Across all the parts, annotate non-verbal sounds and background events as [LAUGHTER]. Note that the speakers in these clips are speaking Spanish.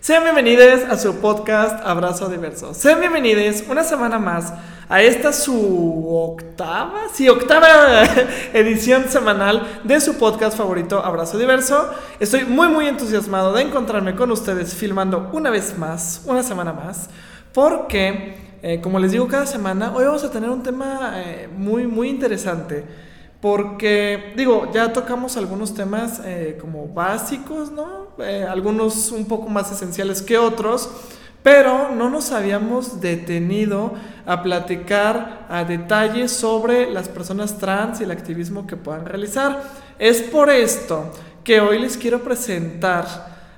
Sean bienvenidos a su podcast Abrazo Diverso. Sean bienvenidos una semana más a esta su octava, sí, octava [LAUGHS] edición semanal de su podcast favorito Abrazo Diverso. Estoy muy muy entusiasmado de encontrarme con ustedes filmando una vez más, una semana más, porque eh, como les digo cada semana, hoy vamos a tener un tema eh, muy muy interesante. Porque, digo, ya tocamos algunos temas eh, como básicos, ¿no? Algunos un poco más esenciales que otros, pero no nos habíamos detenido a platicar a detalle sobre las personas trans y el activismo que puedan realizar. Es por esto que hoy les quiero presentar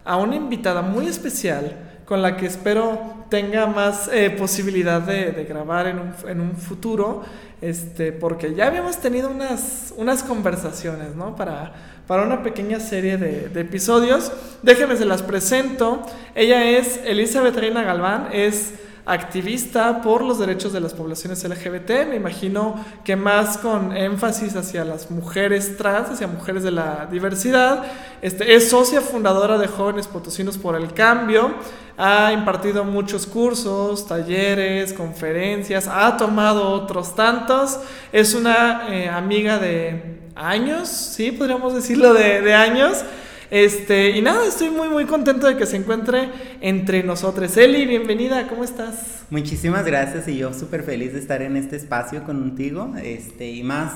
a una invitada muy especial con la que espero tenga más eh, posibilidad de, grabar en un, en un futuro este, porque ya habíamos tenido unas, unas conversaciones, ¿no? Para, para una pequeña serie de, de, episodios. Déjenme, se las presento. Ella es Elizabeth Reina Galván, es activista por los derechos de las poblaciones LGBT, me imagino que más con énfasis hacia las mujeres trans, hacia mujeres de la diversidad. Este, es socia fundadora de Jóvenes Potosinos por el Cambio, ha impartido muchos cursos, talleres, conferencias, ha tomado otros tantos, es una eh, amiga de años, sí, podríamos decirlo de, de años. Este, y nada, estoy muy muy contento de que se encuentre entre nosotros. Eli, bienvenida, ¿cómo estás? Muchísimas gracias y yo súper feliz de estar en este espacio contigo, este, y más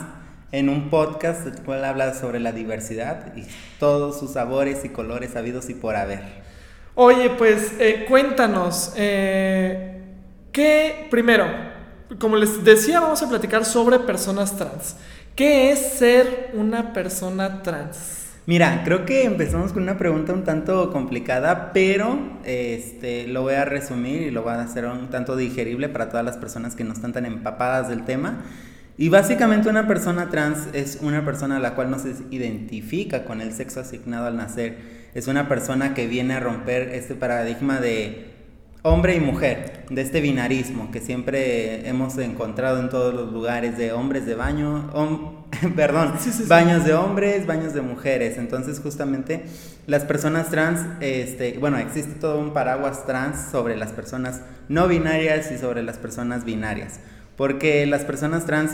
en un podcast el cual habla sobre la diversidad y todos sus sabores y colores habidos y por haber. Oye, pues eh, cuéntanos, eh, ¿qué, primero, como les decía, vamos a platicar sobre personas trans. ¿Qué es ser una persona trans? Mira, creo que empezamos con una pregunta un tanto complicada, pero este, lo voy a resumir y lo voy a hacer un tanto digerible para todas las personas que no están tan empapadas del tema. Y básicamente una persona trans es una persona a la cual no se identifica con el sexo asignado al nacer. Es una persona que viene a romper este paradigma de hombre y mujer, de este binarismo que siempre hemos encontrado en todos los lugares de hombres de baño, [LAUGHS] perdón, baños de hombres, baños de mujeres. Entonces, justamente las personas trans, este, bueno, existe todo un paraguas trans sobre las personas no binarias y sobre las personas binarias. Porque las personas trans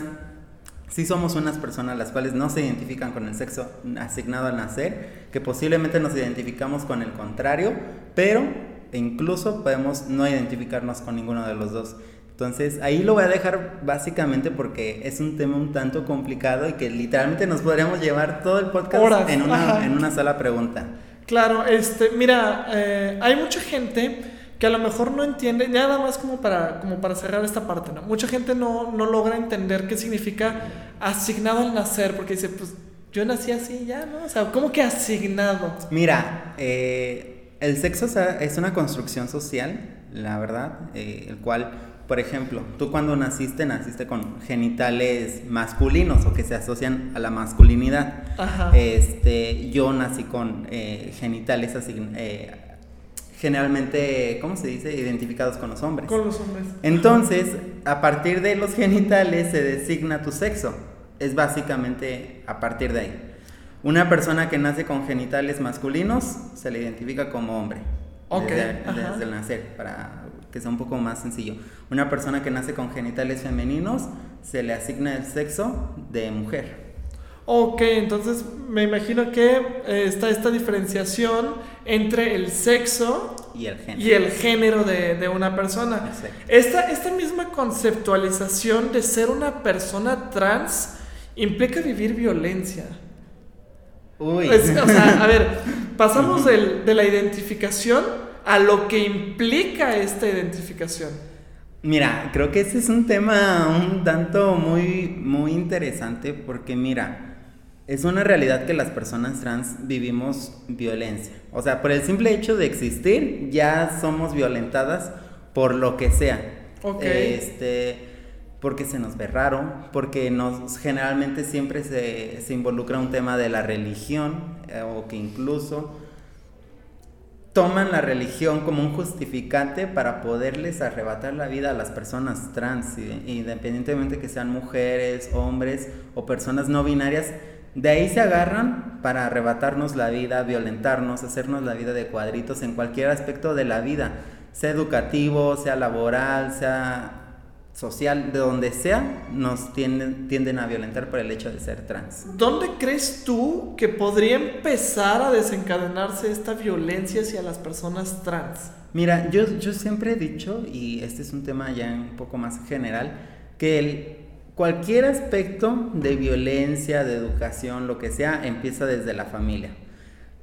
sí somos unas personas las cuales no se identifican con el sexo asignado al nacer, que posiblemente nos identificamos con el contrario, pero incluso podemos no identificarnos con ninguno de los dos. Entonces ahí lo voy a dejar básicamente porque es un tema un tanto complicado y que literalmente nos podríamos llevar todo el podcast en, una, en una sola pregunta. Claro, este, mira, eh, hay mucha gente que a lo mejor no entiende, nada más como para, como para cerrar esta parte, ¿no? Mucha gente no, no logra entender qué significa asignado al nacer, porque dice, pues yo nací así ya, ¿no? O sea, ¿cómo que asignado? Mira, eh, el sexo es una construcción social, la verdad, eh, el cual por ejemplo, tú cuando naciste, naciste con genitales masculinos o que se asocian a la masculinidad. Ajá. Este, yo nací con eh, genitales así, eh, generalmente, ¿cómo se dice? Identificados con los hombres. Con los hombres. Entonces, a partir de los genitales se designa tu sexo. Es básicamente a partir de ahí. Una persona que nace con genitales masculinos se le identifica como hombre. Ok. Desde, desde el nacer, para que sea un poco más sencillo. Una persona que nace con genitales femeninos se le asigna el sexo de mujer. Ok, entonces me imagino que eh, está esta diferenciación entre el sexo y el género, y el género de, de, una persona. Esta, esta misma conceptualización de ser una persona trans implica vivir violencia. Uy. o sea, a ver, [LAUGHS] pasamos del, de la identificación a lo que implica esta identificación. Mira, creo que ese es un tema un tanto muy, muy interesante porque mira, es una realidad que las personas trans vivimos violencia. O sea, por el simple hecho de existir ya somos violentadas por lo que sea. Ok. Este, porque se nos ve raro, porque nos generalmente siempre se, se involucra un tema de la religión eh, o que incluso toman la religión como un justificante para poderles arrebatar la vida a las personas trans, independientemente que sean mujeres, hombres o personas no binarias. De ahí se agarran para arrebatarnos la vida, violentarnos, hacernos la vida de cuadritos en cualquier aspecto de la vida, sea educativo, sea laboral, sea social, de donde sea, nos tienden, tienden a violentar por el hecho de ser trans. ¿Dónde crees tú que podría empezar a desencadenarse esta violencia hacia las personas trans? Mira, yo, yo siempre he dicho, y este es un tema ya un poco más general, que el, cualquier aspecto de violencia, de educación, lo que sea, empieza desde la familia.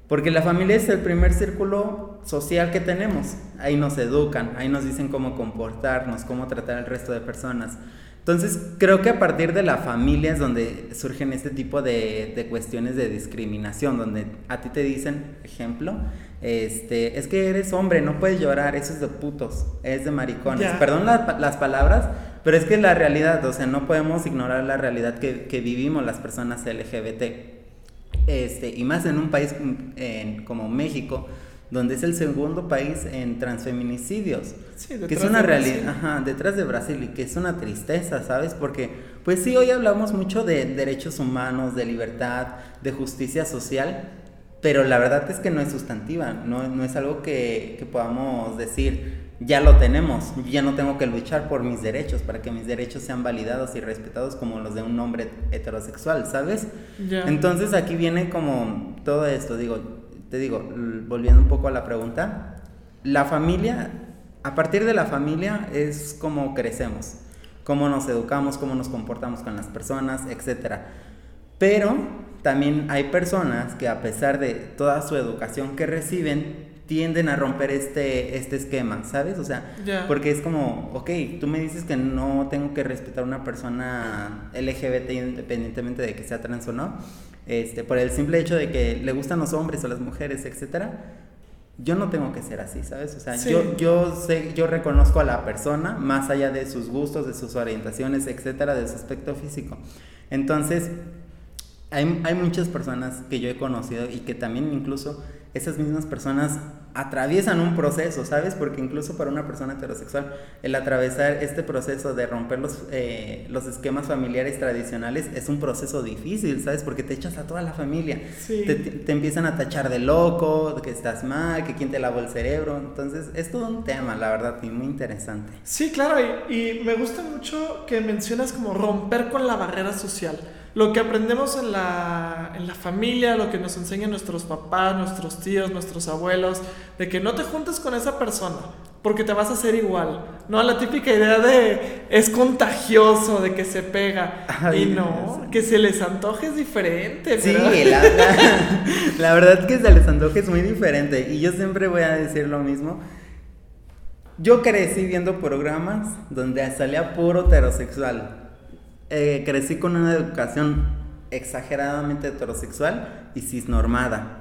Porque la familia es el primer círculo social que tenemos. Ahí nos educan, ahí nos dicen cómo comportarnos, cómo tratar al resto de personas. Entonces, creo que a partir de la familia es donde surgen este tipo de, cuestiones de discriminación, donde a ti te dicen, ejemplo, este, es que eres hombre, no puedes llorar, eso es de putos, es de maricones. Perdón las palabras, pero es que la realidad, o sea, no podemos ignorar la realidad que, que vivimos las personas LGBT. Este, y más en un país como México, donde es el segundo país en transfeminicidios, que es una realidad, detrás de Brasil y que es una tristeza, ¿sabes? Porque, pues sí, hoy hablamos mucho de derechos humanos, de libertad, de justicia social, pero la verdad es que no es sustantiva, no, no es algo que, que podamos decir, ya lo tenemos. ya no tengo que luchar por mis derechos para que mis derechos sean validados y respetados como los de un hombre heterosexual, ¿sabes? Entonces aquí viene como todo esto, digo, te digo, volviendo un poco a la pregunta, la familia, a partir de la familia es como crecemos, cómo nos educamos, cómo nos comportamos con las personas, etcétera. Pero también hay personas que a pesar de toda su educación que reciben, tienden a romper este, este esquema, ¿sabes? O sea, porque es como, ok, tú me dices que no tengo que respetar a una persona LGBT independientemente de que sea trans o no, este, por el simple hecho de que le gustan los hombres o las mujeres, etcétera. Yo no tengo que ser así, ¿sabes? O sea, yo, yo sé, yo reconozco a la persona más allá de sus gustos, de sus orientaciones, etcétera, de su aspecto físico. Entonces, hay, hay muchas personas que yo he conocido y que también incluso esas mismas personas atraviesan un proceso, ¿sabes? Porque incluso para una persona heterosexual, el atravesar este proceso de romper los, eh, los esquemas familiares tradicionales es un proceso difícil, ¿sabes? Porque te echas a toda la familia. Te, empiezan a tachar de loco, que estás mal, que quién te lavó el cerebro. Entonces, es todo un tema, la verdad, y muy interesante. Sí, claro, y, y me gusta mucho que mencionas como romper con la barrera social lo que aprendemos en la, en la familia, lo que nos enseñan nuestros papás, nuestros tíos, nuestros abuelos, de que no te juntes con esa persona porque te vas a hacer igual. No, la típica idea de es contagioso, de que se pega. y no, que se les antoje es diferente. Sí, la, [LAUGHS] la, verdad que se les antoje es muy diferente. Y yo siempre voy a decir lo mismo. Yo crecí viendo programas donde salía puro heterosexual eh, crecí con una educación exageradamente heterosexual y cisnormada.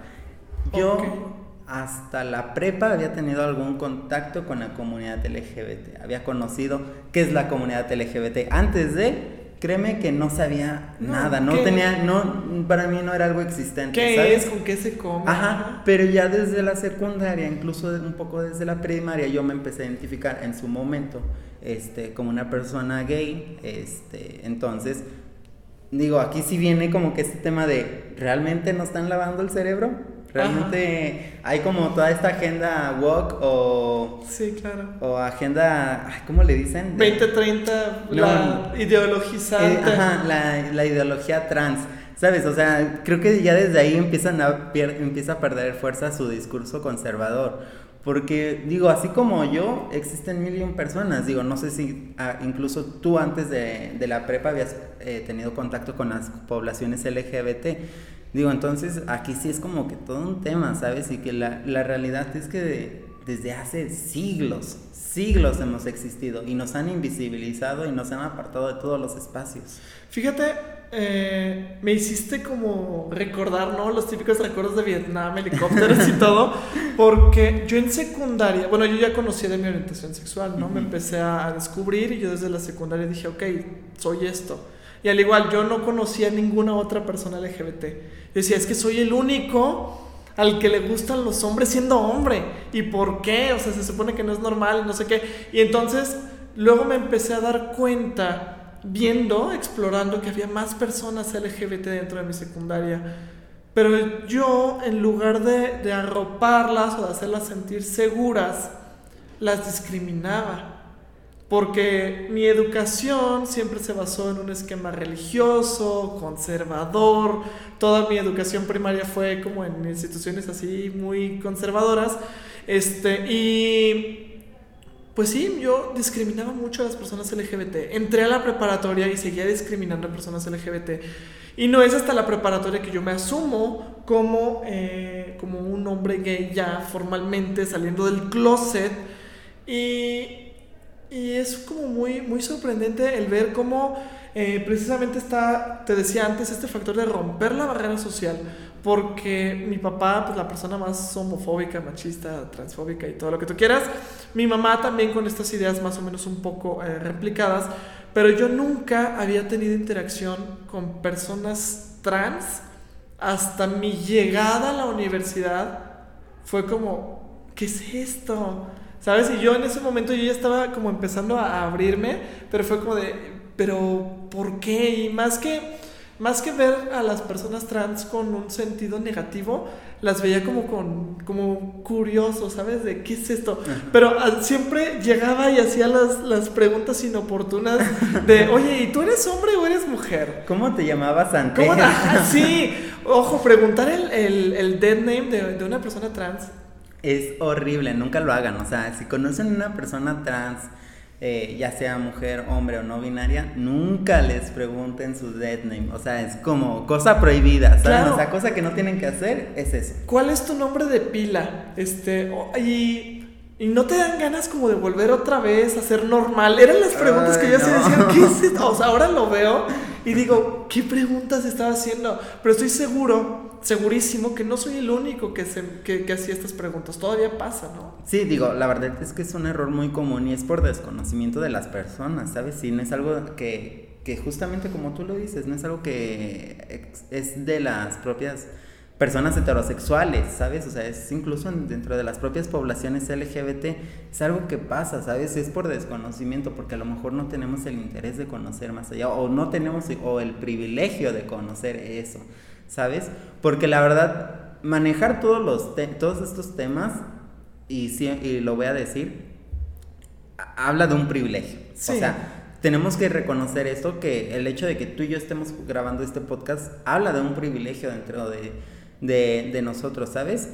Yo hasta la prepa había tenido algún contacto con la comunidad LGBT. Había conocido qué es la comunidad LGBT. Antes de, créeme que no sabía nada, no tenía, no, para mí no era algo existente. ¿Qué es? ¿Con qué se come? Ajá, pero ya desde la secundaria, incluso un poco desde la primaria, yo me empecé a identificar en su momento este, como una persona gay, este, entonces, digo, aquí sí viene como que este tema de, ¿realmente nos están lavando el cerebro? Realmente hay como toda esta agenda woke o... Sí, claro. O agenda, ¿cómo le dicen? 2030, la ideologizante. Eh, ajá, la, la, ideología trans. ¿Sabes? O sea, creo que ya desde ahí empiezan a empieza a perder fuerza su discurso conservador. Porque, digo, así como yo, existen mil y un personas. Digo, no sé si ah, incluso tú antes de, de la prepa habías eh, tenido contacto con las poblaciones LGBT. Digo, entonces aquí sí es como que todo un tema, ¿sabes? Y que la, la realidad es que desde hace siglos, siglos hemos existido y nos han invisibilizado y nos han apartado de todos los espacios. Fíjate, eh, me hiciste como recordar, ¿no? Los típicos recuerdos de Vietnam, helicópteros y [LAUGHS] todo, porque yo en secundaria, bueno, yo ya conocía de mi orientación sexual, ¿no? Me empecé a descubrir y yo desde la secundaria dije, ok, soy esto. Y al igual, yo no conocía ninguna otra persona LGBT. Decía, es que soy el único al que le gustan los hombres siendo hombre. ¿Y por qué? O sea, se supone que no es normal, no sé qué. Y entonces luego me empecé a dar cuenta, viendo, explorando, que había más personas LGBT dentro de mi secundaria. Pero yo, en lugar de, de arroparlas o de hacerlas sentir seguras, las discriminaba. Porque mi educación siempre se basó en un esquema religioso, conservador. Toda mi educación primaria fue como en instituciones así muy conservadoras. Este, y pues sí, yo discriminaba mucho a las personas LGBT. Entré a la preparatoria y seguía discriminando a personas LGBT. Y no es hasta la preparatoria que yo me asumo como, eh, como un hombre gay ya formalmente saliendo del closet. Y y es como muy, muy sorprendente el ver cómo eh, precisamente está, te decía antes, este factor de romper la barrera social. Porque mi papá, pues la persona más homofóbica, machista, transfóbica y todo lo que tú quieras. Mi mamá también con estas ideas más o menos un poco eh, replicadas. Pero yo nunca había tenido interacción con personas trans hasta mi llegada a la universidad. Fue como, ¿qué es esto? ¿Sabes? Y yo en ese momento yo ya estaba como empezando a abrirme, pero fue como de, pero ¿por qué? Y más que, más que ver a las personas trans con un sentido negativo, las veía como con, como curioso, ¿sabes? De qué es esto. Pero ah, siempre llegaba y hacía las, las preguntas inoportunas de, [LAUGHS] oye, ¿y tú eres hombre o eres mujer? ¿Cómo te llamabas antes? ¿Cómo? [LAUGHS] Sí, ojo, preguntar el, el, el dead name de, de una persona trans es horrible, nunca lo hagan. O sea, si conocen a una persona trans, eh, ya sea mujer, hombre o no binaria, nunca les pregunten su dead name. O sea, es como cosa prohibida, ¿sabes? O sea, cosa que no tienen que hacer es eso. ¿Cuál es tu nombre de pila? Este, y, y no te dan ganas como de volver otra vez a ser normal. Eran las preguntas que yo se decían, ¿qué es esto? O sea, ahora lo veo y digo, ¿qué preguntas estaba haciendo? Pero estoy seguro segurísimo que no soy el único que, se, que, que hacía estas preguntas. Todavía pasa, ¿no? Sí, digo, la verdad es que es un error muy común y es por desconocimiento de las personas, ¿sabes? Si no es algo que, que justamente como tú lo dices, no es algo que es de las propias personas heterosexuales, ¿sabes? O sea, es incluso dentro de las propias poblaciones LGBT, es algo que pasa, ¿sabes? Es por desconocimiento, porque a lo mejor no tenemos el interés de conocer más allá, o no tenemos, o el privilegio de conocer eso. ¿Sabes? Porque la verdad, manejar todos, los todos estos temas, y, y lo voy a decir, habla de un privilegio. O sea, tenemos que reconocer esto, que el hecho de que tú y yo estemos grabando este podcast habla de un privilegio dentro de, de, de nosotros, ¿sabes?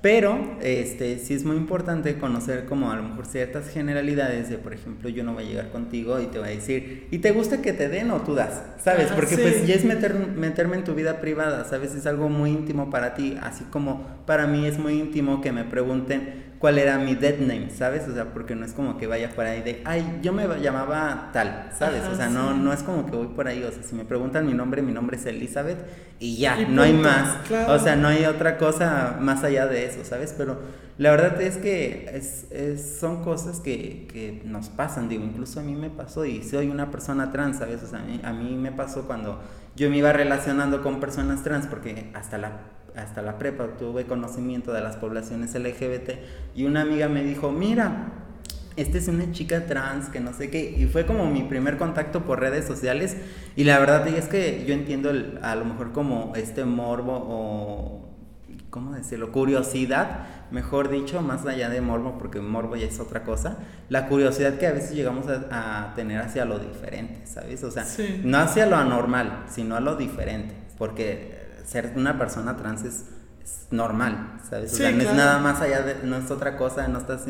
Pero este, sí es muy importante conocer como a lo mejor ciertas generalidades de, por ejemplo, yo no voy a llegar contigo y te voy a decir, ¿y te gusta que te den o tú das? ¿Sabes? Porque pues ya es meter, meterme en tu vida privada, ¿sabes? Es algo muy íntimo para ti, así como para mí es muy íntimo que me pregunten cuál era mi dead name, ¿sabes? O sea, porque no es como que vaya por ahí de, ay, yo me llamaba tal, ¿sabes? o sea, no, no es como que voy por ahí, o sea, si me preguntan mi nombre, mi nombre es Elizabeth y ya, no hay más. O sea, no hay otra cosa más allá de eso, ¿sabes? Pero la verdad es que es, son cosas que, que, nos pasan, digo, incluso a mí me pasó y soy una persona trans, ¿sabes? O sea, a mí, a mí me pasó cuando yo me iba relacionando con personas trans, porque hasta la hasta la prepa tuve conocimiento de las poblaciones LGBT y una amiga me dijo, mira, esta es una chica trans que no sé qué, y fue como mi primer contacto por redes sociales y la verdad es que yo entiendo a lo mejor como este morbo o, ¿cómo decirlo? Curiosidad, mejor dicho, más allá de morbo, porque morbo ya es otra cosa, la curiosidad que a veces llegamos a, tener hacia lo diferente, ¿sabes? O sea, no hacia lo anormal, sino a lo diferente, porque ser una persona trans es, normal, ¿sabes? O sea, no es nada más allá de, no es otra cosa, no estás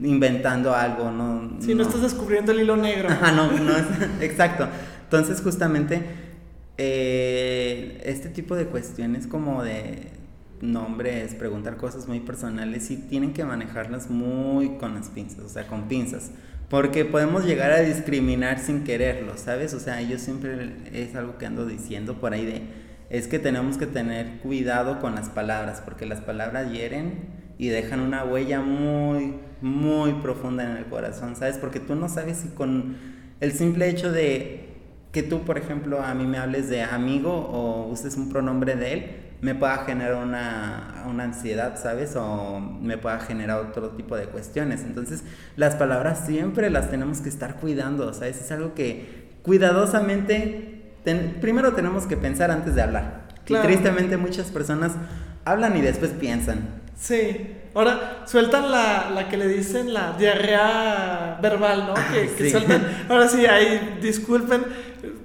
inventando algo, no. Sí, no, estás descubriendo el hilo negro. Ajá, no, no es, [LAUGHS] exacto. Entonces, justamente, eh, este tipo de cuestiones como de nombres, preguntar cosas muy personales, sí tienen que manejarlas muy con las pinzas, o sea, con pinzas. Porque podemos llegar a discriminar sin quererlo, ¿sabes? O sea, yo siempre es algo que ando diciendo por ahí de es que tenemos que tener cuidado con las palabras, porque las palabras hieren y dejan una huella muy, muy profunda en el corazón, ¿sabes? Porque tú no sabes si con el simple hecho de que tú, por ejemplo, a mí me hables de amigo o uses un pronombre de él, me pueda generar una, una, ansiedad, ¿sabes? O me pueda generar otro tipo de cuestiones. Entonces, las palabras siempre las tenemos que estar cuidando, ¿sabes? Es algo que cuidadosamente, primero tenemos que pensar antes de hablar. Y tristemente muchas personas hablan y después piensan. Sí. Ahora sueltan la, la que le dicen la diarrea verbal, ¿no? que, que sueltan. Ahora sí, ahí disculpen,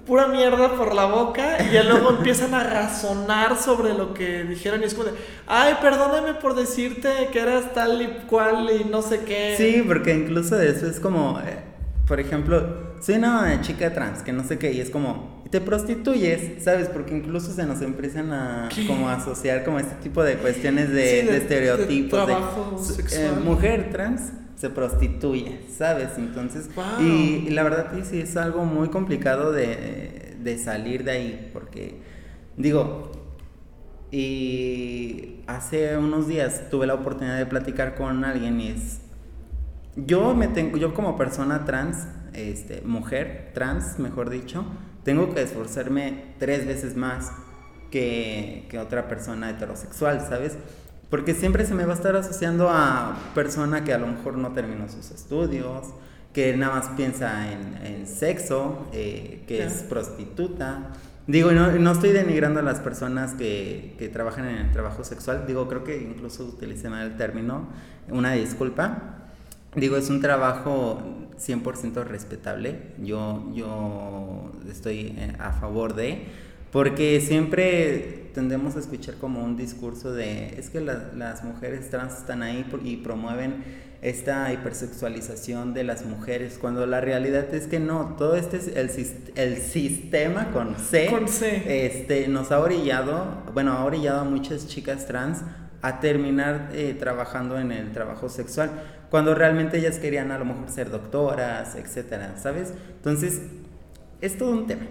pura mierda por la boca y ya luego [LAUGHS] empiezan a razonar sobre lo que dijeron y es como de, ay, perdóname por decirte que eras tal y cual y no sé qué. Sí, porque incluso eso es como, eh, por ejemplo, soy una chica trans que no sé qué y es como, te prostituyes, ¿sabes? Porque incluso se nos empiezan a como asociar como este tipo de cuestiones de, estereotipos. De, eh, mujer trans se prostituye, ¿sabes? Entonces, y, la verdad sí es algo muy complicado de, de salir de ahí, porque digo, y hace unos días tuve la oportunidad de platicar con alguien y es, yo me tengo, yo como persona trans, este, mujer trans, mejor dicho, tengo que esforzarme tres veces más que, que otra persona heterosexual, ¿sabes? Porque siempre se me va a estar asociando a persona que a lo mejor no terminó sus estudios, que nada más piensa en, en sexo, eh, que es prostituta. Digo, no, no estoy denigrando a las personas que, que, trabajan en el trabajo sexual. Digo, creo que incluso utilicé mal el término. Una disculpa. Digo, es un trabajo 100% respetable. Yo, yo estoy eh, a favor de, porque siempre tendemos a escuchar como un discurso de, es que las mujeres trans están ahí y promueven esta hipersexualización de las mujeres, cuando la realidad es que no, todo este es el, el sistema con C, con C. Este, nos ha orillado, bueno, ha orillado a muchas chicas trans a terminar eh, trabajando en el trabajo sexual, cuando realmente ellas querían a lo mejor ser doctoras, etcétera, ¿sabes? Entonces, es todo un tema.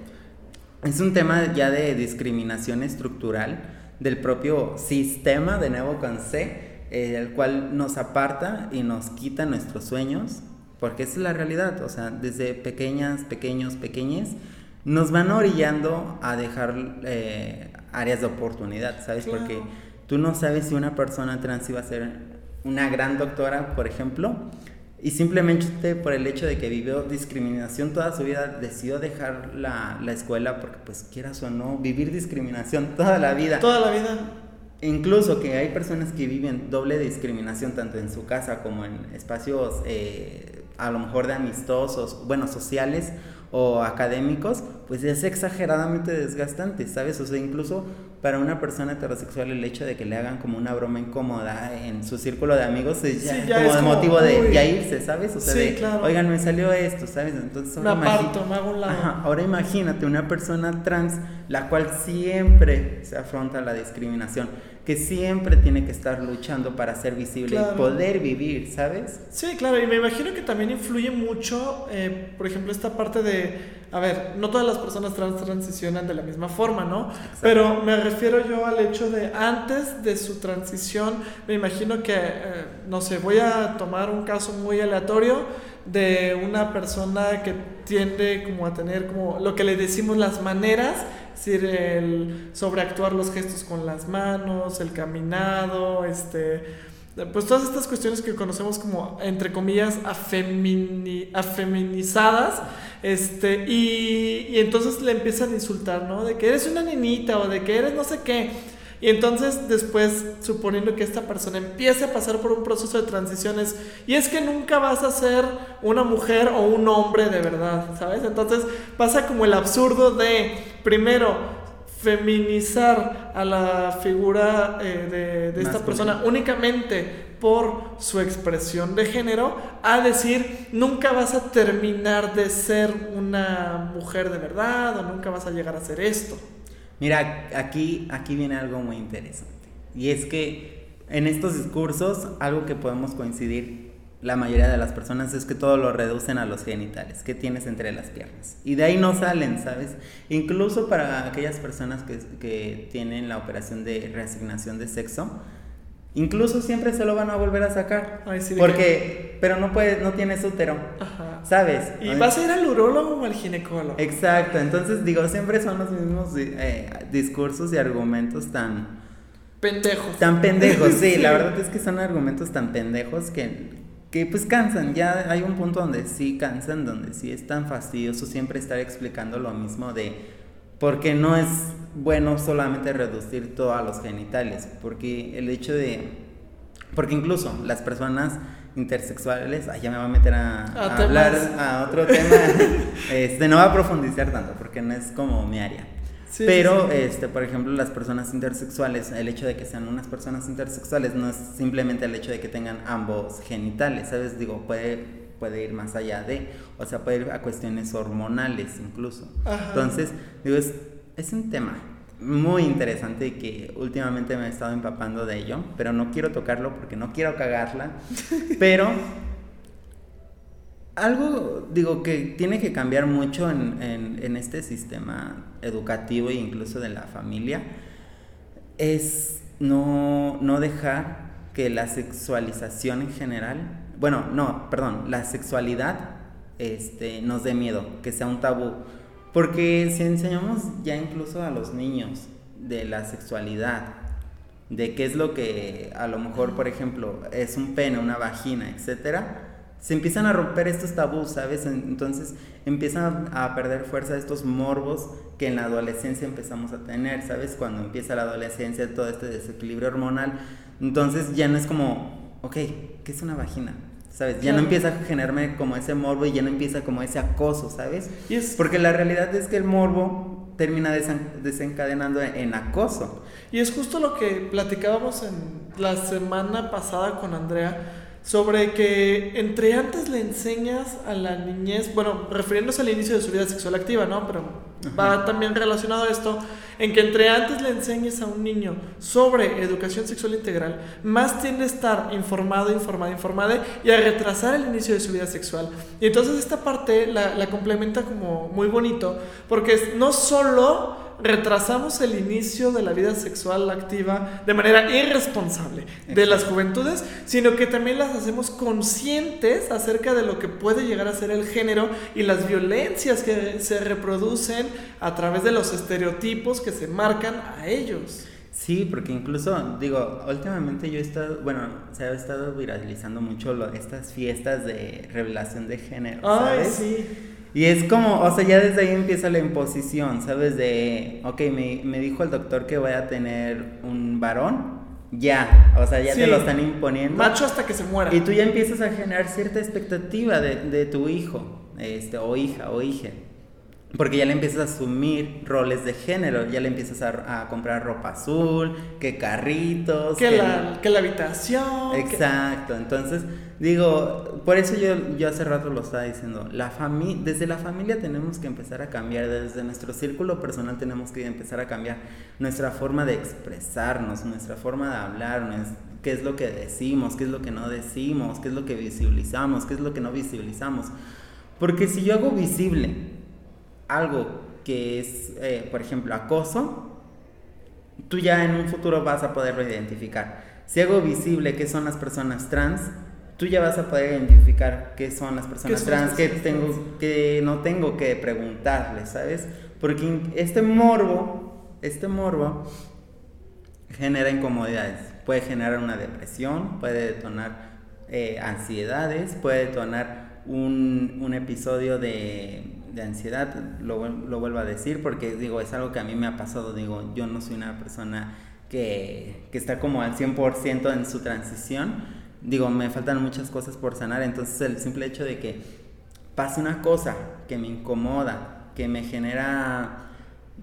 Es un tema ya de discriminación estructural del propio sistema de nuevo con C, eh, el cual nos aparta y nos quita nuestros sueños, porque esa es la realidad, o sea, desde pequeñas, pequeños, pequeñes, nos van orillando a dejar eh, áreas de oportunidad, ¿sabes? Porque Tú no sabes si una persona trans iba a ser una gran doctora, por ejemplo, y simplemente por el hecho de que vivió discriminación toda su vida, decidió dejar la, la, escuela porque pues quieras o no, vivir discriminación [LAUGHS] toda la vida. Toda la vida. Incluso que hay personas que viven doble discriminación tanto en su casa como en espacios eh, a lo mejor de amistosos, bueno, sociales o académicos, pues es exageradamente desgastante, ¿sabes? O sea, incluso para una persona heterosexual el hecho de que le hagan como una broma incómoda en su círculo de amigos es ya, como de motivo de ya irse, ¿sabes? O sea, de, oigan, me salió esto, ¿sabes? Entonces ahora, me aparto, me hago un lado. ahora imagínate una persona trans la cual siempre se afronta la discriminación que siempre tiene que estar luchando para ser visible y poder vivir, ¿sabes? Sí, claro, y me imagino que también influye mucho, eh, por ejemplo, esta parte de, a ver, no todas las personas trans transicionan de la misma forma, ¿no? Pero me refiero yo al hecho de antes de su transición, me imagino que, eh, no sé, voy a tomar un caso muy aleatorio de una persona que tiende como a tener como lo que le decimos las maneras, es decir, el sobreactuar los gestos con las manos, el caminado, este, pues todas estas cuestiones que conocemos como, entre comillas, afemini, afeminizadas, este, y, y entonces le empiezan a insultar, ¿no? De que eres una niñita o de que eres no sé qué. Y entonces después, suponiendo que esta persona empiece a pasar por un proceso de transiciones, y es que nunca vas a ser una mujer o un hombre de verdad, ¿sabes? Entonces pasa como el absurdo de, primero, feminizar a la figura eh, de, esta persona únicamente por su expresión de género, a decir, nunca vas a terminar de ser una mujer de verdad o nunca vas a llegar a ser esto. Mira, aquí, aquí viene algo muy interesante. Y es que en estos discursos, algo que podemos coincidir la mayoría de las personas es que todo lo reducen a los genitales que tienes entre las piernas. Y de ahí no salen, ¿sabes? Incluso para aquellas personas que, que tienen la operación de reasignación de sexo, Incluso siempre se lo van a volver a sacar. Ay, sí, porque, pero no puede, no tienes útero. Ajá. ¿Sabes? ¿Y vas a ir al urólogo o al ginecólogo? Exacto, entonces digo, siempre son los mismos eh, discursos y argumentos tan... Pendejos. Tan pendejos, [LAUGHS] sí, la verdad es que son argumentos tan pendejos que, que pues cansan, ya hay un punto donde sí cansan, donde sí es tan fastidioso siempre estar explicando lo mismo de porque no es bueno solamente reducir todo a los genitales, porque el hecho de, porque incluso las personas intersexuales, ay, ya me voy a meter a, A hablar a otro tema, [LAUGHS] este, no va a profundizar tanto, porque no es como mi área. Sí, Pero, sí, sí. este, por ejemplo, las personas intersexuales, el hecho de que sean unas personas intersexuales no es simplemente el hecho de que tengan ambos genitales, ¿sabes? Digo, puede, puede ir más allá de, o sea, puede ir a cuestiones hormonales incluso. Ajá. Entonces, digo, es, es un tema muy interesante y que últimamente me he estado empapando de ello, pero no quiero tocarlo porque no quiero cagarla, [LAUGHS] pero algo, digo, que tiene que cambiar mucho en, en- en este sistema educativo e incluso de la familia es no, no dejar que la sexualización en general, bueno, no, perdón, la sexualidad este, nos dé miedo, que sea un tabú. Porque si enseñamos ya incluso a los niños de la sexualidad, de qué es lo que a lo mejor, por ejemplo, es un pene, una vagina, etcétera, se empiezan a romper estos tabús, ¿sabes? En- Entonces empiezan a perder fuerza estos morbos que en la adolescencia empezamos a tener, ¿sabes? Cuando empieza la adolescencia, todo este desequilibrio hormonal, entonces ya no es como, ok, ¿qué es una vagina? ¿Sabes? Ya no empieza a generarme como ese morbo y ya no empieza como ese acoso, ¿sabes? Y es, Porque la realidad es que el morbo termina desen- desencadenando en, en acoso. y es justo lo que platicábamos en la semana pasada con Andrea sobre que entre antes le enseñas a la niñez, bueno, refiriéndose al inicio de su vida sexual activa, ¿no? Pero va también relacionado a esto, en que entre antes le enseñes a un niño sobre educación sexual integral, más tiende a estar informado, informado, informada y a retrasar el inicio de su vida sexual. Y entonces esta parte la, la complementa como muy bonito, porque no solo retrasamos el inicio de la vida sexual activa de manera irresponsable de las juventudes, sino que también las hacemos conscientes acerca de lo que puede llegar a ser el género y las violencias que se reproducen a través de los estereotipos que se marcan a ellos. Sí, porque incluso, digo, últimamente yo he estado, bueno, se ha estado viralizando mucho lo- estas fiestas de revelación de género, Ay, ¿sabes? sí. Y es como, o sea, ya desde ahí empieza la imposición, ¿sabes? De, ok, me, me dijo el doctor que voy a tener un varón, ya, o sea, ya Sí. te lo están imponiendo. Macho hasta que se muera. Y tú ya empiezas a generar cierta expectativa de, de tu hijo, este, o hija, o hija. Porque ya le empiezas a asumir roles de género, ya le empiezas a, a comprar ropa azul, que carritos, que, la, que la habitación. que- Exacto, entonces digo, por eso yo, yo hace rato lo estaba diciendo, la fami desde la familia tenemos que empezar a cambiar, desde nuestro círculo personal tenemos que empezar a cambiar nuestra forma de expresarnos, nuestra forma de hablar, qué es lo que decimos, qué es lo que no decimos, qué es lo que visibilizamos, qué es lo que no visibilizamos. Porque si yo hago visible algo que es, eh, por ejemplo, acoso, tú ya en un futuro vas a poderlo identificar. Si hago visible qué son las personas trans, tú ya vas a poder identificar qué son las personas son trans, que tengo que no tengo que preguntarles, ¿sabes? Porque este morbo, este morbo genera incomodidades, puede generar una depresión, puede detonar eh, ansiedades, puede detonar un, un episodio de, de ansiedad, lo, lo vuelvo a decir porque digo, es algo que a mí me ha pasado, digo, yo no soy una persona que, que está como al 100% en su transición, digo, me faltan muchas cosas por sanar, entonces el simple hecho de que pase una cosa que me incomoda, que me genera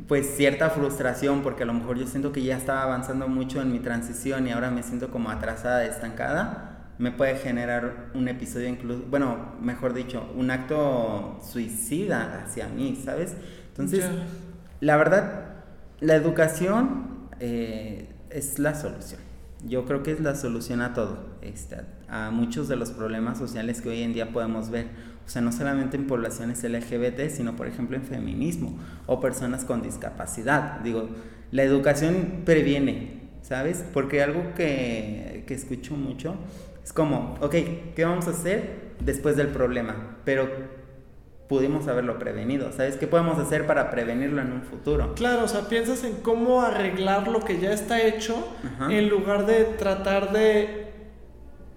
pues cierta frustración porque a lo mejor yo siento que ya estaba avanzando mucho en mi transición y ahora me siento como atrasada, estancada, me puede generar un episodio incluso, bueno, mejor dicho, un acto suicida hacia mí, ¿sabes? Entonces, la verdad, la educación eh, es la solución. Yo creo que es la solución a todo, este, a muchos de los problemas sociales que hoy en día podemos ver. O sea, no solamente en poblaciones LGBT, sino por ejemplo en feminismo o personas con discapacidad. Digo, la educación previene, ¿sabes? Porque algo que, que escucho mucho es como, ok, ¿qué vamos a hacer después del problema? Pero pudimos haberlo prevenido, ¿sabes? ¿Qué podemos hacer para prevenirlo en un futuro? Claro, o sea, piensas en cómo arreglar lo que ya está hecho en lugar de tratar de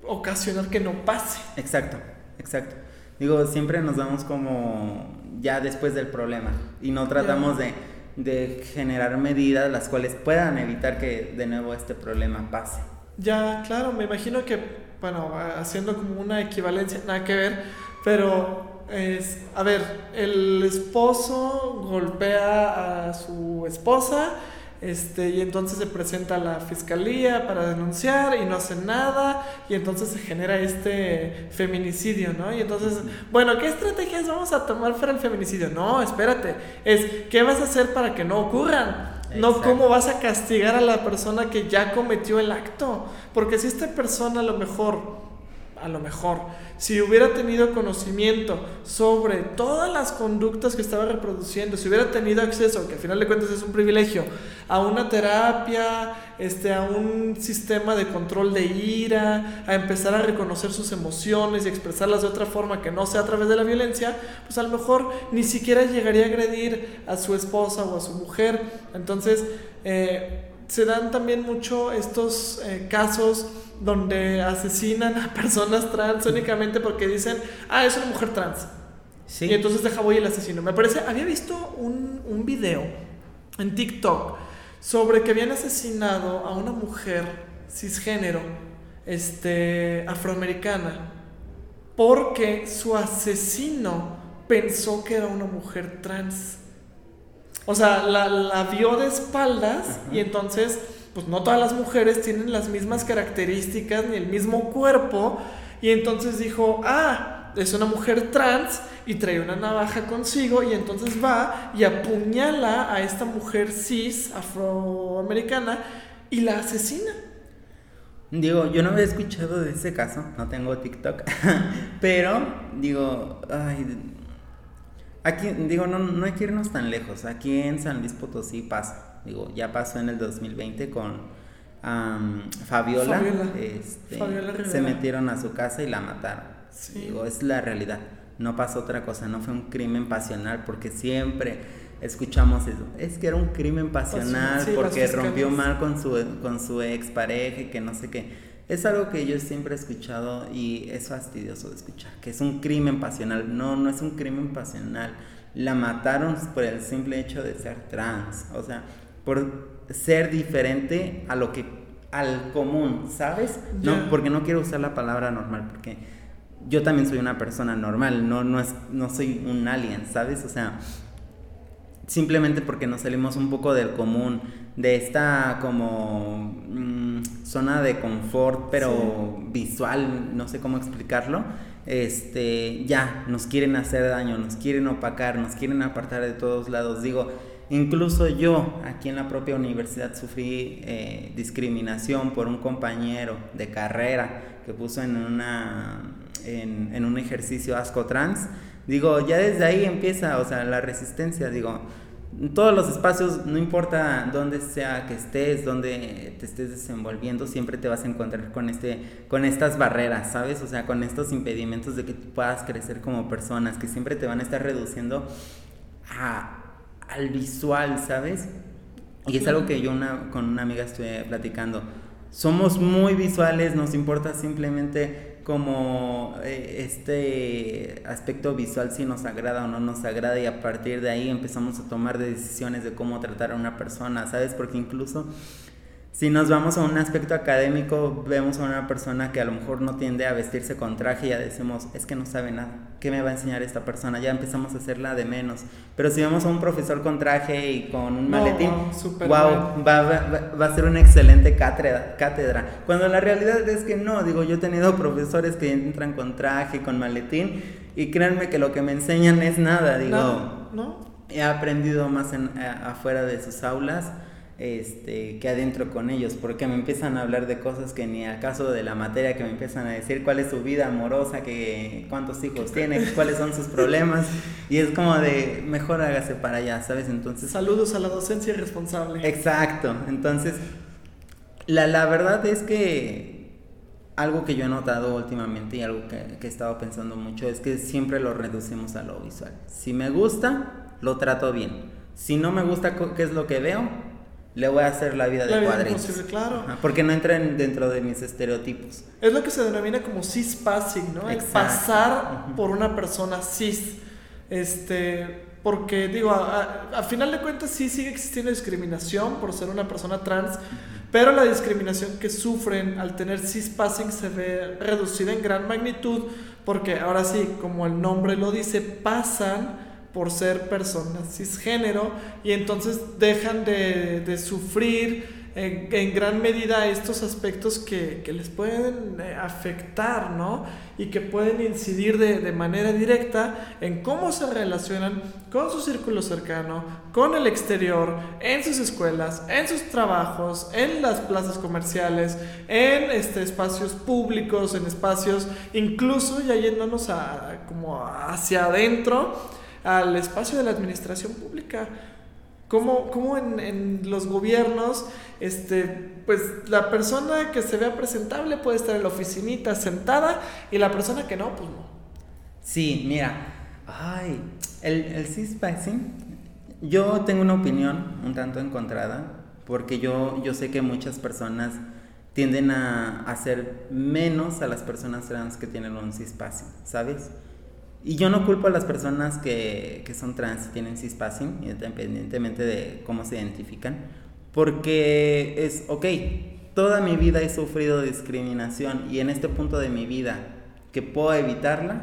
ocasionar que no pase. Exacto, exacto. Digo, siempre nos damos como ya después del problema y no tratamos de, de generar medidas las cuales puedan evitar que de nuevo este problema pase. Ya, claro, me imagino que, bueno, haciendo como una equivalencia, nada que ver, pero es, a ver, el esposo golpea a su esposa este, y entonces se presenta a la fiscalía para denunciar y no hace nada y entonces se genera este feminicidio, ¿no? Y entonces, bueno, ¿qué estrategias vamos a tomar para el feminicidio? No, espérate, es ¿qué vas a hacer para que no ocurran? No cómo vas a castigar a la persona que ya cometió el acto, porque si esta persona a lo mejor a lo mejor, si hubiera tenido conocimiento sobre todas las conductas que estaba reproduciendo, si hubiera tenido acceso, que al final de cuentas es un privilegio, a una terapia, este, a un sistema de control de ira, a empezar a reconocer sus emociones y expresarlas de otra forma que no sea a través de la violencia, pues a lo mejor ni siquiera llegaría a agredir a su esposa o a su mujer. Entonces, eh, se dan también mucho estos eh, casos donde asesinan a personas trans únicamente porque dicen, ah, es una mujer trans. Sí. Y entonces deja voy el asesino. Me parece, había visto un, un video en TikTok sobre que habían asesinado a una mujer cisgénero, este, afroamericana, porque su asesino pensó que era una mujer trans. O sea, la, la vio de espaldas y entonces pues no todas las mujeres tienen las mismas características ni el mismo cuerpo. Y entonces dijo, ah, es una mujer trans y trae una navaja consigo y entonces va y apuñala a esta mujer cis afroamericana y la asesina. Digo, yo no había escuchado de ese caso, no tengo TikTok, [LAUGHS] pero digo, ay, aquí, digo, no, no hay que irnos tan lejos, aquí en San Luis Potosí pasa Digo, ya pasó en el 2020 con Fabiola. Este, se metieron a su casa y la mataron. Digo, es la realidad. No pasó otra cosa, no fue un crimen pasional porque siempre escuchamos eso. Es que era un crimen pasional porque rompió mal con su, con su ex pareja y que no sé qué. Es algo que yo siempre he escuchado y es fastidioso de escuchar, que es un crimen pasional. No, no es un crimen pasional. La mataron por el simple hecho de ser trans. O sea, por ser diferente a lo que al común, ¿sabes? No, porque no quiero usar la palabra normal porque yo también soy una persona normal, no no es no soy un alien, ¿sabes? O sea, simplemente porque nos salimos un poco del común, de esta como mm, zona de confort, pero visual, no sé cómo explicarlo. Este, ya nos quieren hacer daño, nos quieren opacar, nos quieren apartar de todos lados. Digo, Incluso yo aquí en la propia universidad sufrí eh, discriminación por un compañero de carrera que puso en, una, en, un ejercicio asco trans. Digo, ya desde ahí empieza, o sea, la resistencia, digo, todos los espacios, no importa dónde sea que estés, dónde te estés desenvolviendo, siempre te vas a encontrar con, este, con estas barreras, ¿sabes? O sea, con estos impedimentos de que tú puedas crecer como personas, que siempre te van a estar reduciendo a al visual, ¿sabes? Y es algo que yo una, con una amiga estuve platicando. Somos muy visuales, nos importa simplemente como eh, este aspecto visual si nos agrada o no nos agrada y a partir de ahí empezamos a tomar decisiones de cómo tratar a una persona, ¿sabes? Porque incluso si nos vamos a un aspecto académico, vemos a una persona que a lo mejor no tiende a vestirse con traje y ya decimos, es que no sabe nada, ¿qué me va a enseñar esta persona? Ya empezamos a hacerla de menos. Pero si vemos a un profesor con traje y con un maletín, wow, va, va, a ser una excelente cátedra, cátedra. Cuando la realidad es que no, digo, yo he tenido profesores que entran con traje, con maletín, y créanme que lo que me enseñan es nada, digo, no, no. he aprendido más en, afuera de sus aulas este, que adentro con ellos, porque me empiezan a hablar de cosas que ni al caso de la materia, que me empiezan a decir cuál es su vida amorosa, que cuántos hijos [LAUGHS] tiene, cuáles son sus problemas, y es como de, mejor hágase para allá, ¿sabes? Entonces... Saludos a la docencia responsable. Exacto, entonces La, la verdad es que algo que yo he notado últimamente y algo que, que he estado pensando mucho es que siempre lo reducimos a lo visual. Si me gusta, lo trato bien. Si no me gusta qué es lo que veo, le voy a hacer la vida de La vida cuadritos. imposible, claro. Ajá, porque no entran dentro de mis estereotipos. Es lo que se denomina como cis passing, ¿no? El Exacto. pasar Ujú. por una persona cis. Este, porque digo, a, a- a final de cuentas sí sigue existiendo discriminación por ser una persona trans, pero la discriminación que sufren al tener cis passing se ve reducida en gran magnitud, porque ahora sí, como el nombre lo dice, pasan por ser personas cisgénero y entonces dejan de, de sufrir en, en gran medida estos aspectos que, que les pueden eh, afectar, ¿no? Y que pueden incidir de, de manera directa en cómo se relacionan con su círculo cercano, con el exterior, en sus escuelas, en sus trabajos, en las plazas comerciales, en este, espacios públicos, en espacios, incluso ya yéndonos a, como hacia adentro, al espacio de la administración pública. Cómo, cómo en, los gobiernos, este, pues la persona que se vea presentable puede estar en la oficinita sentada y la persona que no, pues no. Sí, mira, ay, el, el cispassing, yo tengo una opinión un tanto encontrada, porque yo, yo sé que muchas personas tienden a hacer menos a las personas trans que tienen un cispassing, ¿sabes? Y yo no culpo a las personas que, que son trans y tienen cispassing, independientemente de cómo se identifican, porque es, ok, toda mi vida he sufrido discriminación y en este punto de mi vida que puedo evitarla,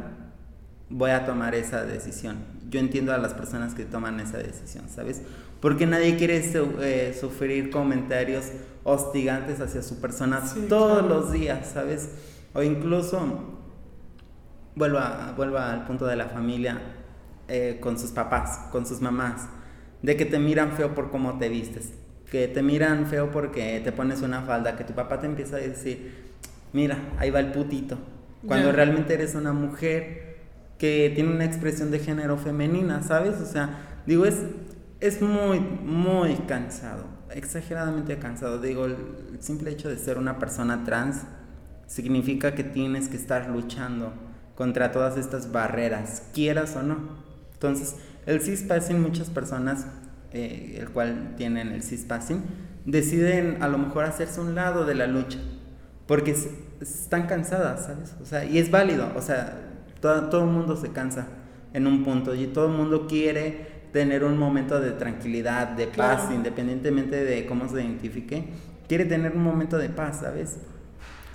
voy a tomar esa decisión. Yo entiendo a las personas que toman esa decisión, ¿sabes? Porque nadie quiere su- eh, sufrir comentarios hostigantes hacia su persona Sí, todos claro. los días, ¿sabes? O incluso, vuelvo, a- vuelvo al punto de la familia, eh, con sus papás, con sus mamás, de que te miran feo por cómo te vistes, que te miran feo porque te pones una falda, que tu papá te empieza a decir, mira, ahí va el putito, cuando realmente eres una mujer que tiene una expresión de género femenina, ¿sabes? O sea, digo, es, es muy, muy cansado, exageradamente cansado. Digo, el simple hecho de ser una persona trans significa que tienes que estar luchando contra todas estas barreras, quieras o no. Entonces, el cispassing, muchas personas, eh, el cual tienen el cispassing, deciden a lo mejor hacerse un lado de la lucha, porque están cansadas, ¿sabes? O sea, y es válido, o sea, todo, todo el mundo se cansa en un punto y todo el mundo quiere tener un momento de tranquilidad, de paz, Claro. independientemente de cómo se identifique, quiere tener un momento de paz, ¿sabes?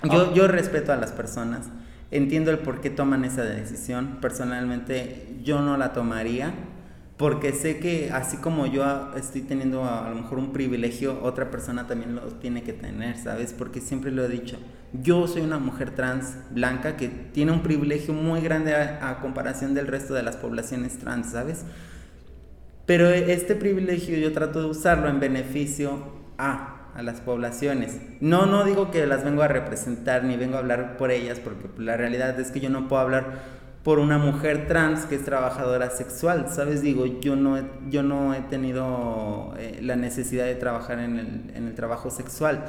Yo, yo respeto a las personas, entiendo el por qué toman esa decisión, personalmente yo no la tomaría, porque sé que así como yo estoy teniendo a, a lo mejor un privilegio, otra persona también lo tiene que tener, ¿sabes? Porque siempre lo he dicho, yo soy una mujer trans blanca que tiene un privilegio muy grande a, a comparación del resto de las poblaciones trans, ¿sabes? Pero este privilegio yo trato de usarlo en beneficio a, a las poblaciones. No, no digo que las vengo a representar ni vengo a hablar por ellas, porque la realidad es que yo no puedo hablar por una mujer trans que es trabajadora sexual, ¿sabes? Digo, yo no he, yo no he tenido eh, la necesidad de trabajar en el, en el trabajo sexual.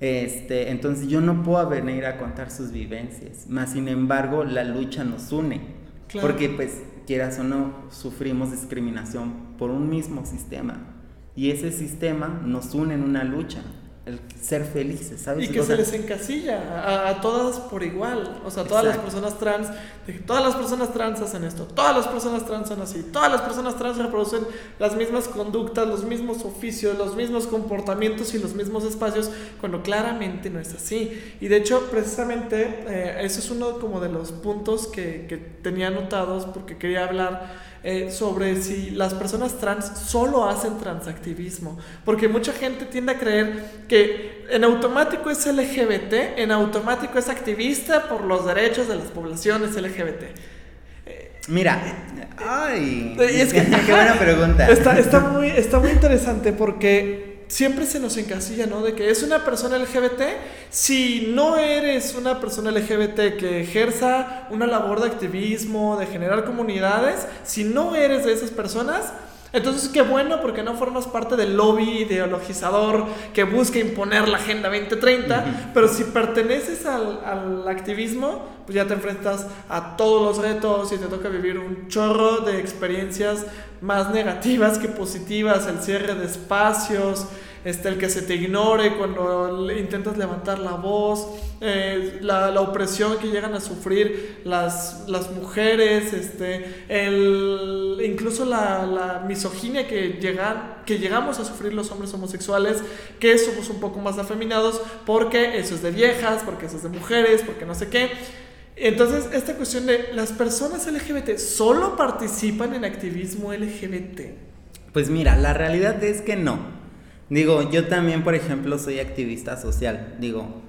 Este, entonces yo no puedo venir a contar sus vivencias, más sin embargo la lucha nos une, Claro. porque pues quieras o no sufrimos discriminación por un mismo sistema y ese sistema nos une en una lucha, el ser felices, ¿sabes? Y que O se les encasilla a, a todas por igual. O sea, todas las personas trans, todas las personas trans hacen esto, todas las personas trans son así, todas las personas trans reproducen las mismas conductas, los mismos oficios, los mismos comportamientos y los mismos espacios, cuando claramente no es así. Y de hecho, precisamente, eh, eso es uno como de los puntos que, que tenía anotados porque quería hablar eh, sobre si las personas trans solo hacen transactivismo. Porque mucha gente tiende a creer que en automático es LGBT, en automático es activista por los derechos de las poblaciones LGBT. Mira, ay, Y es que- qué buena pregunta. [LAUGHS] Está, está, muy, está muy interesante porque siempre se nos encasilla, ¿no? De que es una persona LGBT. Si no eres una persona LGBT que ejerza una labor de activismo, de generar comunidades, si no eres de esas personas, Entonces, qué bueno porque no formas parte del lobby ideologizador que busca imponer la Agenda 2030, pero si perteneces al, al, activismo, pues ya te enfrentas a todos los retos y te toca vivir un chorro de experiencias más negativas que positivas, el cierre de espacios, este, el que se te ignore cuando intentas levantar la voz, eh, la, la, opresión que llegan a sufrir las, las mujeres, este, el, incluso la, la misoginia que, que llegamos a sufrir los hombres homosexuales, que somos un poco más afeminados porque eso es de viejas, porque eso es de mujeres, porque no sé qué. Entonces, esta cuestión de las personas LGBT solo participan en activismo LGBT. Pues mira, la realidad es que no. Digo, yo también, por ejemplo, soy activista social. Digo,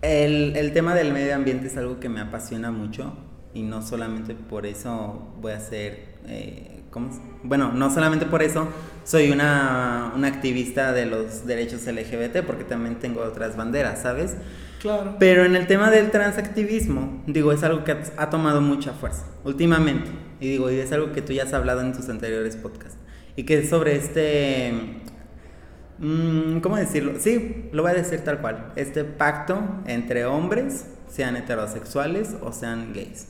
el, el, tema del medio ambiente es algo que me apasiona mucho y no solamente por eso voy a ser, eh, ¿cómo? bueno, no solamente por eso soy una, una activista de los derechos LGBT, porque también tengo otras banderas, ¿sabes? Claro. Pero en el tema del transactivismo, digo, es algo que ha tomado mucha fuerza últimamente. Y digo, y es algo que tú ya has hablado en tus anteriores podcasts. Y que es sobre este Mm, ¿Cómo decirlo? Sí, lo voy a decir tal cual. Este pacto entre hombres, sean heterosexuales o sean gays.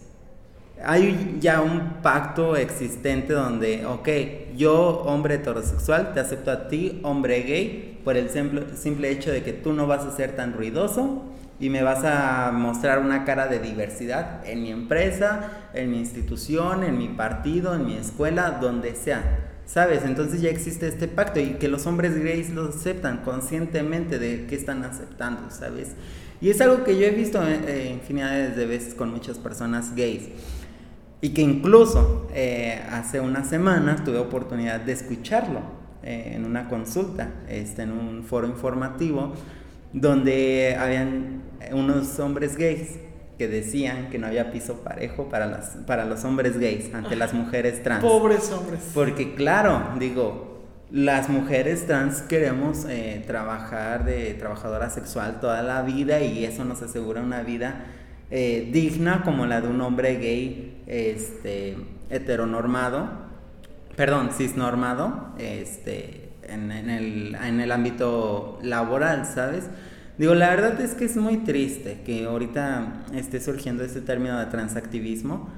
Hay ya un pacto existente donde, ok, yo, hombre heterosexual, te acepto a ti, hombre gay, por el simple, simple hecho de que tú no vas a ser tan ruidoso y me vas a mostrar una cara de diversidad en mi empresa, en mi institución, en mi partido, en mi escuela, donde sea. ¿Sabes? Entonces ya existe este pacto y que los hombres gays lo aceptan conscientemente de que están aceptando, ¿sabes? Y es algo que yo he visto eh, infinidades de veces con muchas personas gays. Y que incluso eh, hace una semana tuve oportunidad de escucharlo eh, en una consulta, este, en un foro informativo, donde habían unos hombres gays que decían que no había piso parejo para, las, para los hombres gays ante las mujeres trans. Pobres hombres. Porque claro, digo, las mujeres trans queremos eh, trabajar de trabajadora sexual toda la vida y eso nos asegura una vida eh, digna como la de un hombre gay este, heteronormado, perdón, cisnormado, este, en, en, el, en el ámbito laboral, ¿sabes? Digo, la verdad es que es muy triste que ahorita esté surgiendo este término de transactivismo,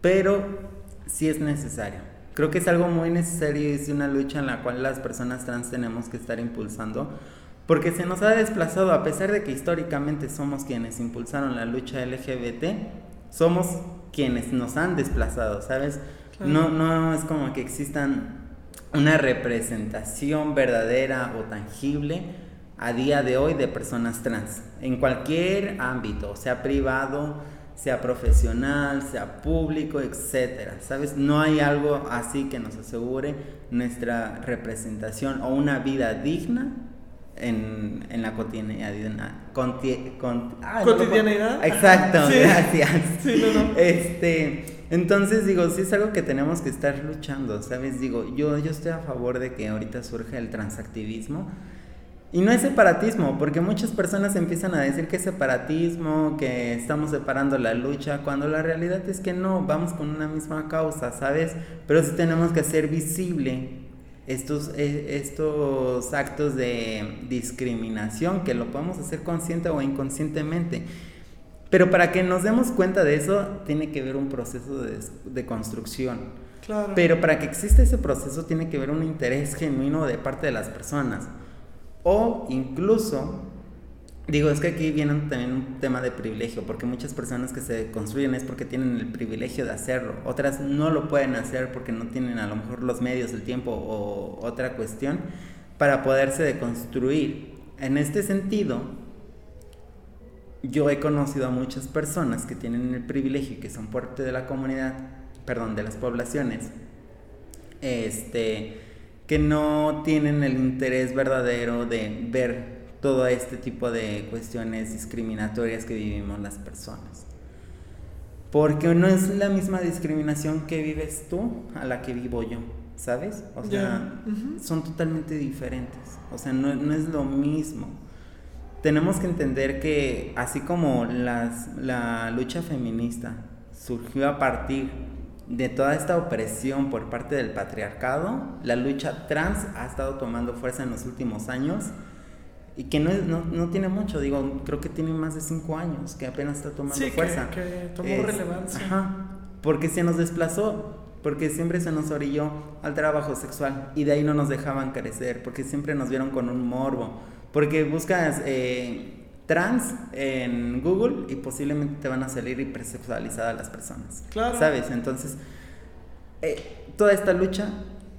pero sí es necesario. Creo que es algo muy necesario y es una lucha en la cual las personas trans tenemos que estar impulsando, porque se nos ha desplazado, a pesar de que históricamente somos quienes impulsaron la lucha LGBT, somos quienes nos han desplazado, ¿sabes? No, no es como que existan una representación verdadera o tangible a día de hoy de personas trans, en cualquier ámbito, sea privado, sea profesional, sea público, etcétera. ¿Sabes? No hay algo así que nos asegure nuestra representación o una vida digna en, en la cotidianidad. Ah, ¿Cotidianidad? Exacto, gracias. [LAUGHS] Este, entonces digo, sí es algo que tenemos que estar luchando, ¿sabes? Digo, yo, yo estoy a favor de que ahorita surja el transactivismo y no es separatismo, porque muchas personas empiezan a decir que es separatismo, que estamos separando la lucha, cuando la realidad es que no, vamos con una misma causa, ¿sabes? Pero sí tenemos que hacer visible estos, e, estos actos de discriminación, que lo podemos hacer consciente o inconscientemente. Pero para que nos demos cuenta de eso, tiene que haber un proceso de, de construcción. Claro. Pero para que exista ese proceso, tiene que haber un interés genuino de parte de las personas. O incluso, digo, es que aquí viene también un tema de privilegio, porque muchas personas que se construyen es porque tienen el privilegio de hacerlo, otras no lo pueden hacer porque no tienen a lo mejor los medios, el tiempo o otra cuestión para poderse deconstruir. En este sentido, yo he conocido a muchas personas que tienen el privilegio y que son parte de la comunidad, perdón, de las poblaciones, este, que no tienen el interés verdadero de ver todo este tipo de cuestiones discriminatorias que vivimos las personas. Porque no es la misma discriminación que vives tú a la que vivo yo, ¿sabes? O sea, son totalmente diferentes. O sea, no, no, es lo mismo. Tenemos que entender que así como las, la lucha feminista surgió a partir de toda esta opresión por parte del patriarcado, la lucha trans ha estado tomando fuerza en los últimos años y que no, no, no, tiene mucho, digo, creo que tiene más de cinco años, que apenas está tomando fuerza. Que, que tomó relevancia. Ajá, porque se nos desplazó, porque siempre se nos orilló al trabajo sexual y de ahí no nos dejaban crecer, porque siempre nos vieron con un morbo, porque buscas eh, trans en Google y posiblemente te van a salir hipersexualizadas las personas. Claro. ¿Sabes? Entonces, eh, toda esta lucha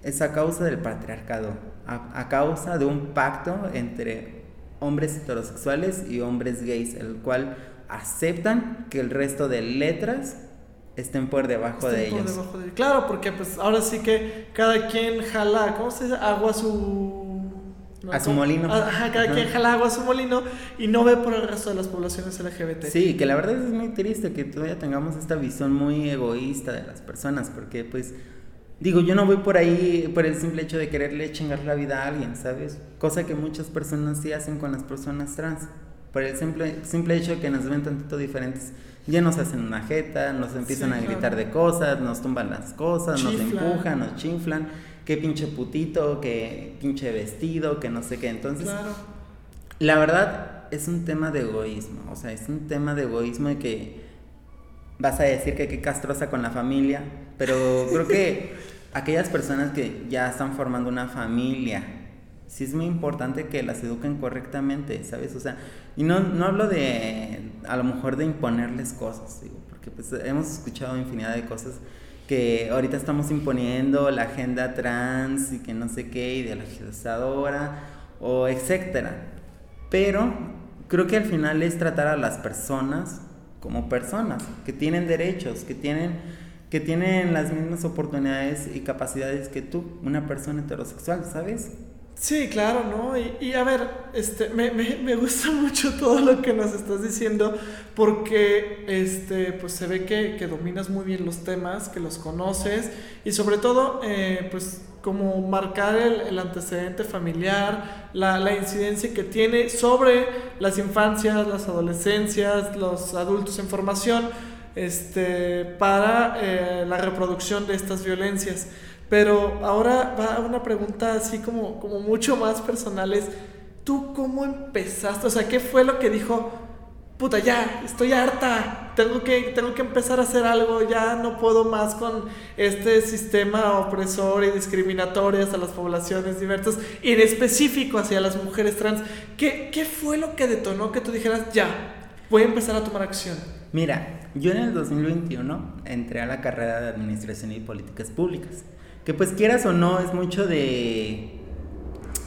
es a causa del patriarcado, a, a causa de un pacto entre hombres heterosexuales y hombres gays, el cual aceptan que el resto de letras estén por debajo de ellos. Claro, porque pues ahora sí que cada quien jala, ¿cómo se dice? Agua a su... a su molino. Ajá, cada quien jala agua a su molino y no ve por el resto de las poblaciones LGBT. Sí, que la verdad es muy triste que todavía tengamos esta visión muy egoísta de las personas, porque pues Digo, yo no voy por ahí por el simple hecho de quererle chingar la vida a alguien, ¿sabes? Cosa que muchas personas sí hacen con las personas trans. Por el simple, simple hecho de que nos ven tantito diferentes. Ya nos hacen una jeta, nos empiezan a gritar de cosas, nos tumban las cosas, nos empujan, nos chinflan. Qué pinche putito, qué pinche vestido, que no sé qué. Entonces, Claro. la verdad es un tema de egoísmo. O sea, es un tema de egoísmo de que vas a decir que qué castrosa con la familia, pero creo que [LAUGHS] aquellas personas que ya están formando una familia, sí es muy importante que las eduquen correctamente, ¿sabes? O sea, y no, no hablo de, a lo mejor de imponerles cosas, digo, porque pues hemos escuchado infinidad de cosas que ahorita estamos imponiendo la agenda trans y que no sé qué, ideologizadora o etcétera. Pero creo que al final es tratar a las personas como personas, que tienen derechos, que tienen, que tienen las mismas oportunidades y capacidades que tú, una persona heterosexual, ¿sabes? Sí, claro, ¿no? Y, y a ver, este, me, me, me, gusta [LAUGHS] mucho todo lo que nos estás diciendo porque este, pues se ve que, que dominas muy bien los temas, que los conoces y sobre todo, eh, pues como marcar el, el antecedente familiar, la, la, incidencia que tiene sobre las infancias, las adolescencias, los adultos en formación, este, para eh, la reproducción de estas violencias. Pero ahora va una pregunta así como, como mucho más personales. ¿Tú cómo empezaste? O sea, ¿qué fue lo que dijo? Puta, ya, estoy harta. Tengo que, tengo que empezar a hacer algo. Ya no puedo más con este sistema opresor y discriminatorio hacia las poblaciones diversas. Y en específico hacia las mujeres trans. ¿Qué, ¿Qué fue lo que detonó que tú dijeras, ya, voy a empezar a tomar acción? Mira, yo en el 2021 entré a la carrera de Administración y Políticas Públicas que pues quieras o no es mucho de,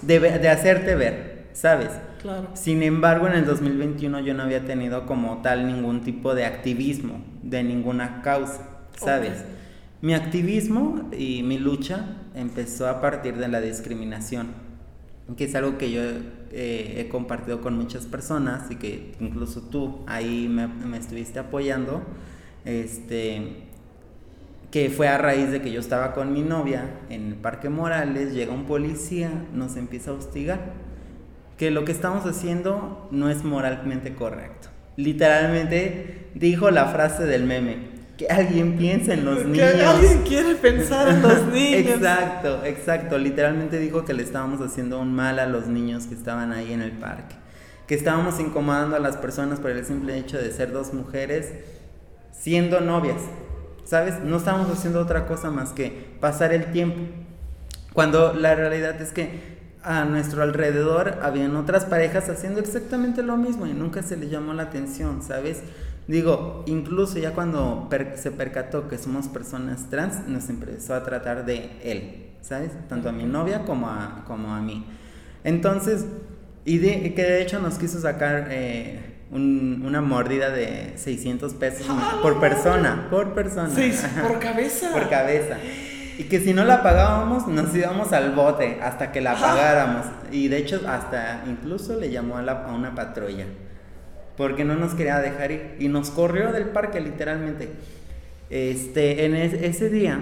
de, de, hacerte ver, ¿sabes? Claro. Sin embargo, en el 2021 yo no había tenido como tal ningún tipo de activismo, de ninguna causa, ¿sabes? Okay. Mi activismo y mi lucha empezó a partir de la discriminación, que es algo que yo eh, he compartido con muchas personas y que incluso tú ahí me, me estuviste apoyando. Este, que fue a raíz de que yo estaba con mi novia en el Parque Morales, llega un policía, nos empieza a hostigar, que lo que estamos haciendo no es moralmente correcto. Literalmente dijo la frase del meme, que alguien piense en los niños. Que alguien quiere pensar en los [LAUGHS] niños. exacto, exacto, literalmente dijo que le estábamos haciendo un mal a los niños que estaban ahí en el parque, que estábamos incomodando a las personas por el simple hecho de ser dos mujeres siendo novias. ¿Sabes? No estábamos haciendo otra cosa más que pasar el tiempo. Cuando la realidad es que a nuestro alrededor habían otras parejas haciendo exactamente lo mismo y nunca se les llamó la atención, ¿sabes? Digo, incluso ya cuando per se percató que somos personas trans, nos empezó a tratar de él, ¿sabes? Tanto a mi novia como a, como a mí. Entonces, y de, que de hecho nos quiso sacar... Eh, un, una mordida de 600 pesos ¡Ah, por persona, por persona. Seis, por cabeza. Por cabeza. Y que si no la pagábamos, nos íbamos al bote hasta que la pagáramos. Y de hecho, hasta incluso le llamó a, la, a una patrulla. Porque no nos quería dejar ir. Y nos corrió del parque, literalmente. Este, en es, ese día,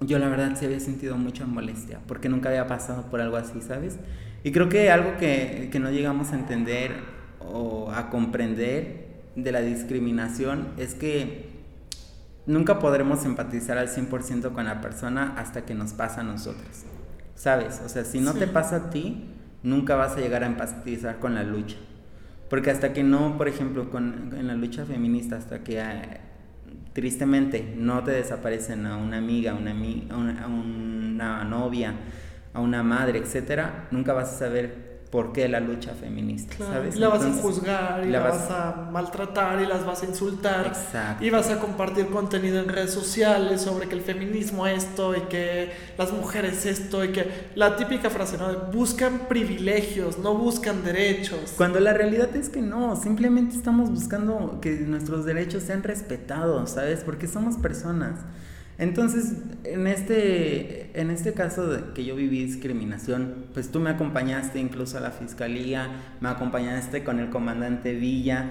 yo la verdad sí había sentido mucha molestia. Porque nunca había pasado por algo así, ¿sabes? Y creo que algo que, que no llegamos a entender o a comprender de la discriminación es que nunca podremos empatizar al 100% con la persona hasta que nos pasa a nosotros. ¿Sabes? O sea, si no te pasa a ti, nunca vas a llegar a empatizar con la lucha. Porque hasta que no, por ejemplo, con, en la lucha feminista, hasta que eh, tristemente no te desaparecen a una amiga, una, a una novia, a una madre, etcétera, nunca vas a saber por qué la lucha feminista, ¿sabes? Y la vas a juzgar, y la, vas... a maltratar, y las vas a insultar. Exacto. Y vas a compartir contenido en redes sociales sobre que el feminismo esto, y que las mujeres esto, y que la típica frase, ¿no? Buscan privilegios, no buscan derechos. Cuando la realidad es que no, simplemente estamos buscando que nuestros derechos sean respetados, ¿sabes? Porque somos personas. Entonces, en este, en este caso de que yo viví discriminación, pues tú me acompañaste incluso a la fiscalía, me acompañaste con el comandante Villa.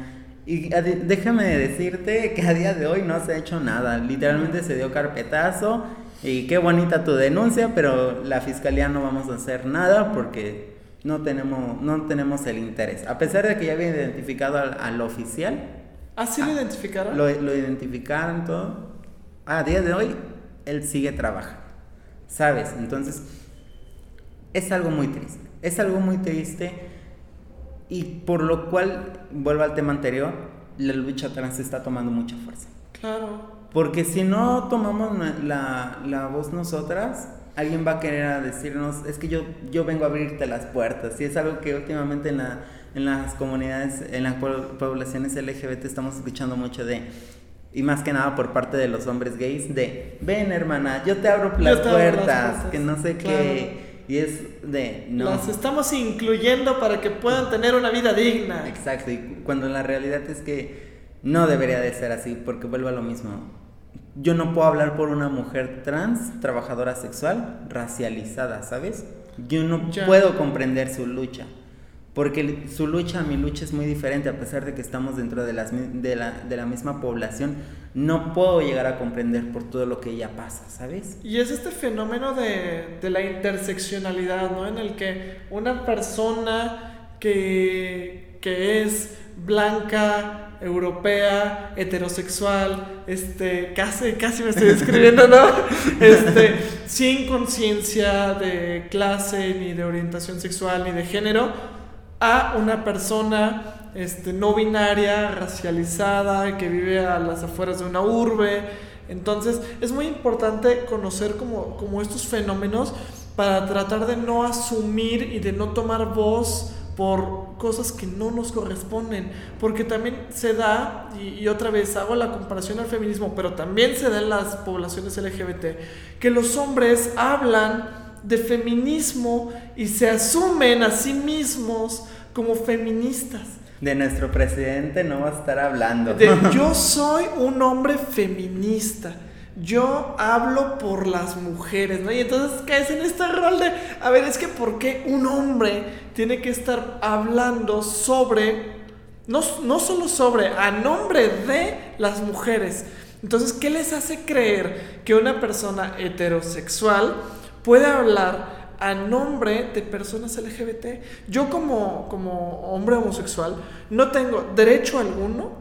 Y déjame decirte que a día de hoy no se ha hecho nada. Literalmente se dio carpetazo y qué bonita tu denuncia, pero la fiscalía no vamos a hacer nada porque no tenemos, no tenemos el interés. A pesar de que ya había identificado al, oficial. ¿Ah, sí lo identificaron? Lo, lo identificaron todo a día de hoy, él sigue trabajando. ¿Sabes? Entonces, es algo muy triste. Es algo muy triste y por lo cual, vuelvo al tema anterior, la lucha trans está tomando mucha fuerza. Claro. Porque si no tomamos la, la voz nosotras, alguien va a querer decirnos, es que yo, yo vengo a abrirte las puertas. Y es algo que últimamente en, la, en las comunidades, en las poblaciones LGBT estamos escuchando mucho de, y más que nada por parte de los hombres gays de ven hermana yo te abro las, puertas, que no sé qué. Y es de no las estamos incluyendo para que puedan tener una vida digna. Exacto y cuando la realidad es que no debería de ser así porque vuelvo a lo mismo. Yo no puedo hablar por una mujer trans trabajadora sexual racializada sabes yo no puedo comprender su lucha porque su lucha, mi lucha es muy diferente, a pesar de que estamos dentro de, las, de, la, de la misma población, no puedo llegar a comprender por todo lo que ella pasa, ¿sabes? Y es este fenómeno de, de la interseccionalidad, ¿no? En el que una persona que, que es blanca, europea, heterosexual, este, casi, casi me estoy describiendo, ¿no? [LAUGHS] Este, sin conciencia de clase, ni de orientación sexual, ni de género, a una persona este, no binaria, racializada, que vive a las afueras de una urbe. Entonces es muy importante conocer como, como estos fenómenos para tratar de no asumir y de no tomar voz por cosas que no nos corresponden, porque también se da, y, y, otra vez hago la comparación al feminismo, pero también se da en las poblaciones LGBT, que los hombres hablan de feminismo y se asumen a sí mismos como feministas. De nuestro presidente no va a estar hablando. De, [LAUGHS] yo soy un hombre feminista. Yo hablo por las mujeres, ¿no? Y entonces caes en este rol de, a ver, es que ¿por qué un hombre tiene que estar hablando sobre, no, no solo sobre, a nombre de las mujeres? Entonces, ¿qué les hace creer que una persona heterosexual puede hablar a nombre de personas LGBT. Yo como, como hombre homosexual no tengo derecho alguno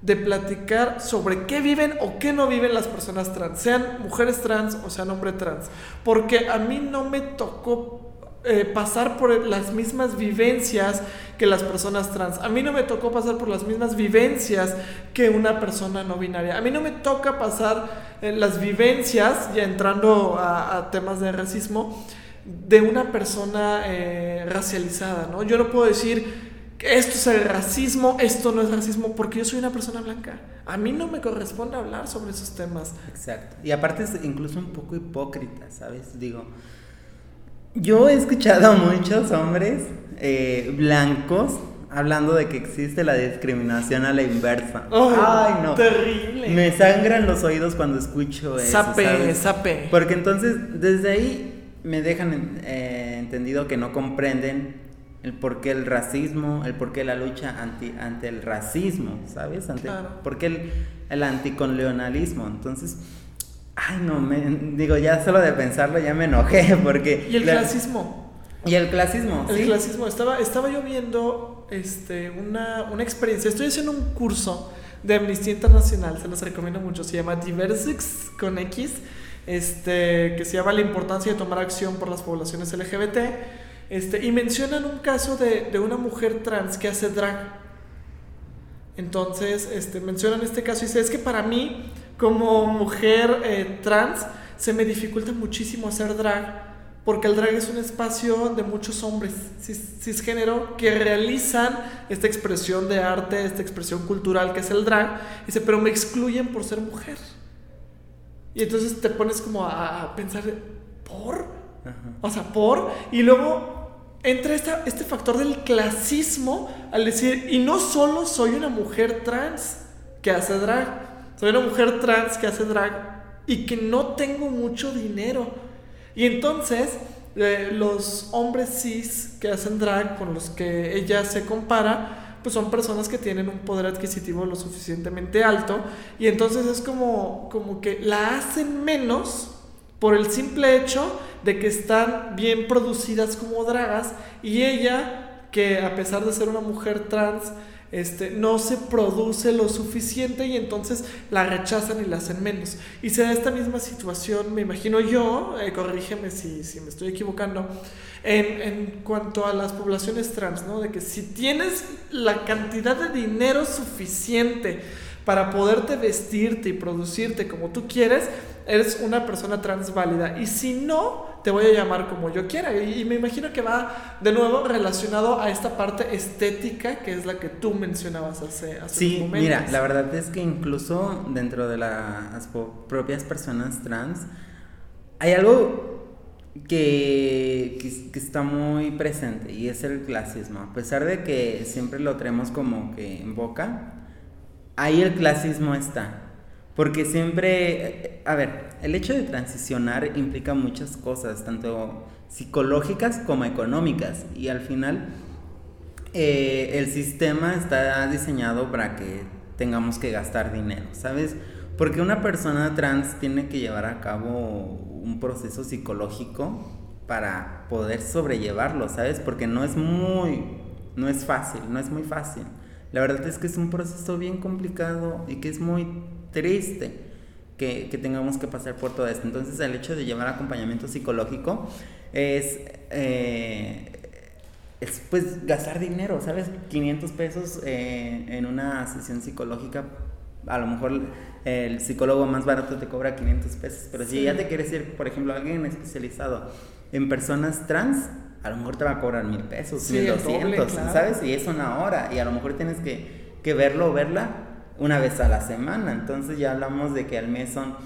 de platicar sobre qué viven o qué no viven las personas trans, sean mujeres trans o sean hombres trans, porque a mí no me tocó eh, pasar por las mismas vivencias que las personas trans. A mí no me tocó pasar por las mismas vivencias que una persona no binaria. A mí no me toca pasar eh, las vivencias, ya entrando a, temas de racismo, de una persona eh, racializada, ¿no? Yo no puedo decir esto es el racismo, esto no es racismo, porque yo soy una persona blanca. A mí no me corresponde hablar sobre esos temas. Exacto. Y aparte es incluso un poco hipócrita, ¿sabes? Digo, yo he escuchado a muchos hombres eh, blancos hablando de que existe la discriminación a la inversa. Ay, no. Terrible. Me sangran los oídos cuando escucho eso. Sape, sape. Porque entonces, desde ahí me dejan eh, entendido que no comprenden el por qué el racismo, el por qué la lucha anti, ante el racismo, ¿sabes? Ante, ¿Por qué el, el anticolonialismo? Entonces Ay, no, me, digo, ya solo de pensarlo ya me enojé [LAUGHS] porque... ¿Y el clasismo? Y el clasismo, El clasismo. Estaba, estaba yo viendo este, una, una experiencia. Estoy haciendo un curso de Amnistía Internacional, se los recomiendo mucho, se llama Diversix con X, este, que se llama La importancia de tomar acción por las poblaciones LGBT, este, y mencionan un caso de, de una mujer trans que hace drag. Entonces, este, mencionan este caso y dice, es que para mí, como mujer eh, trans, se me dificulta muchísimo hacer drag porque el drag es un espacio de muchos hombres cis, cisgénero que realizan esta expresión de arte, esta expresión cultural que es el drag, dice, pero me excluyen por ser mujer. Y entonces te pones como a, pensar, ¿por? O sea, ¿por? Y luego entra esta, este factor del clasismo al decir, y no solo soy una mujer trans que hace drag, soy una mujer trans que hace drag y que no tengo mucho dinero. Y entonces eh, los hombres cis que hacen drag con los que ella se compara, pues son personas que tienen un poder adquisitivo lo suficientemente alto. Y entonces es como, como que la hacen menos por el simple hecho de que están bien producidas como dragas. Y ella, que a pesar de ser una mujer trans, este, no se produce lo suficiente y entonces la rechazan y la hacen menos. Y se da esta misma situación, me imagino yo, eh, corrígeme si, si, me estoy equivocando, en, en, cuanto a las poblaciones trans, ¿no? De que si tienes la cantidad de dinero suficiente para poderte vestirte y producirte como tú quieres, eres una persona trans válida. Y si no, te voy a llamar como yo quiera. Y, me imagino que va de nuevo relacionado a esta parte estética que es la que tú mencionabas hace, hace sí, Mira, la verdad es que incluso dentro de las propias personas trans hay algo que, que, que, está muy presente y es el clasismo. A pesar de que siempre lo tenemos como que en boca, ahí el clasismo está. Porque siempre, a ver, el hecho de transicionar implica muchas cosas, tanto psicológicas como económicas. Y al final, eh, el sistema está diseñado para que tengamos que gastar dinero, ¿sabes? Porque una persona trans tiene que llevar a cabo un proceso psicológico para poder sobrellevarlo, ¿sabes? Porque no es muy, no es fácil, no es muy fácil. La verdad es que es un proceso bien complicado y que es muy triste que, tengamos que pasar por todo esto. Entonces el hecho de llevar acompañamiento psicológico es, eh, es pues gastar dinero, ¿sabes? 500 pesos eh, en una sesión psicológica, a lo mejor el psicólogo más barato te cobra 500 pesos, pero si ya te quieres ir, por ejemplo, alguien especializado en personas trans, a lo mejor te va a cobrar mil pesos, mil doscientos, ¿sabes? Y es una hora, y a lo mejor tienes que, que verlo o verla una vez a la semana. Entonces ya hablamos de que al mes son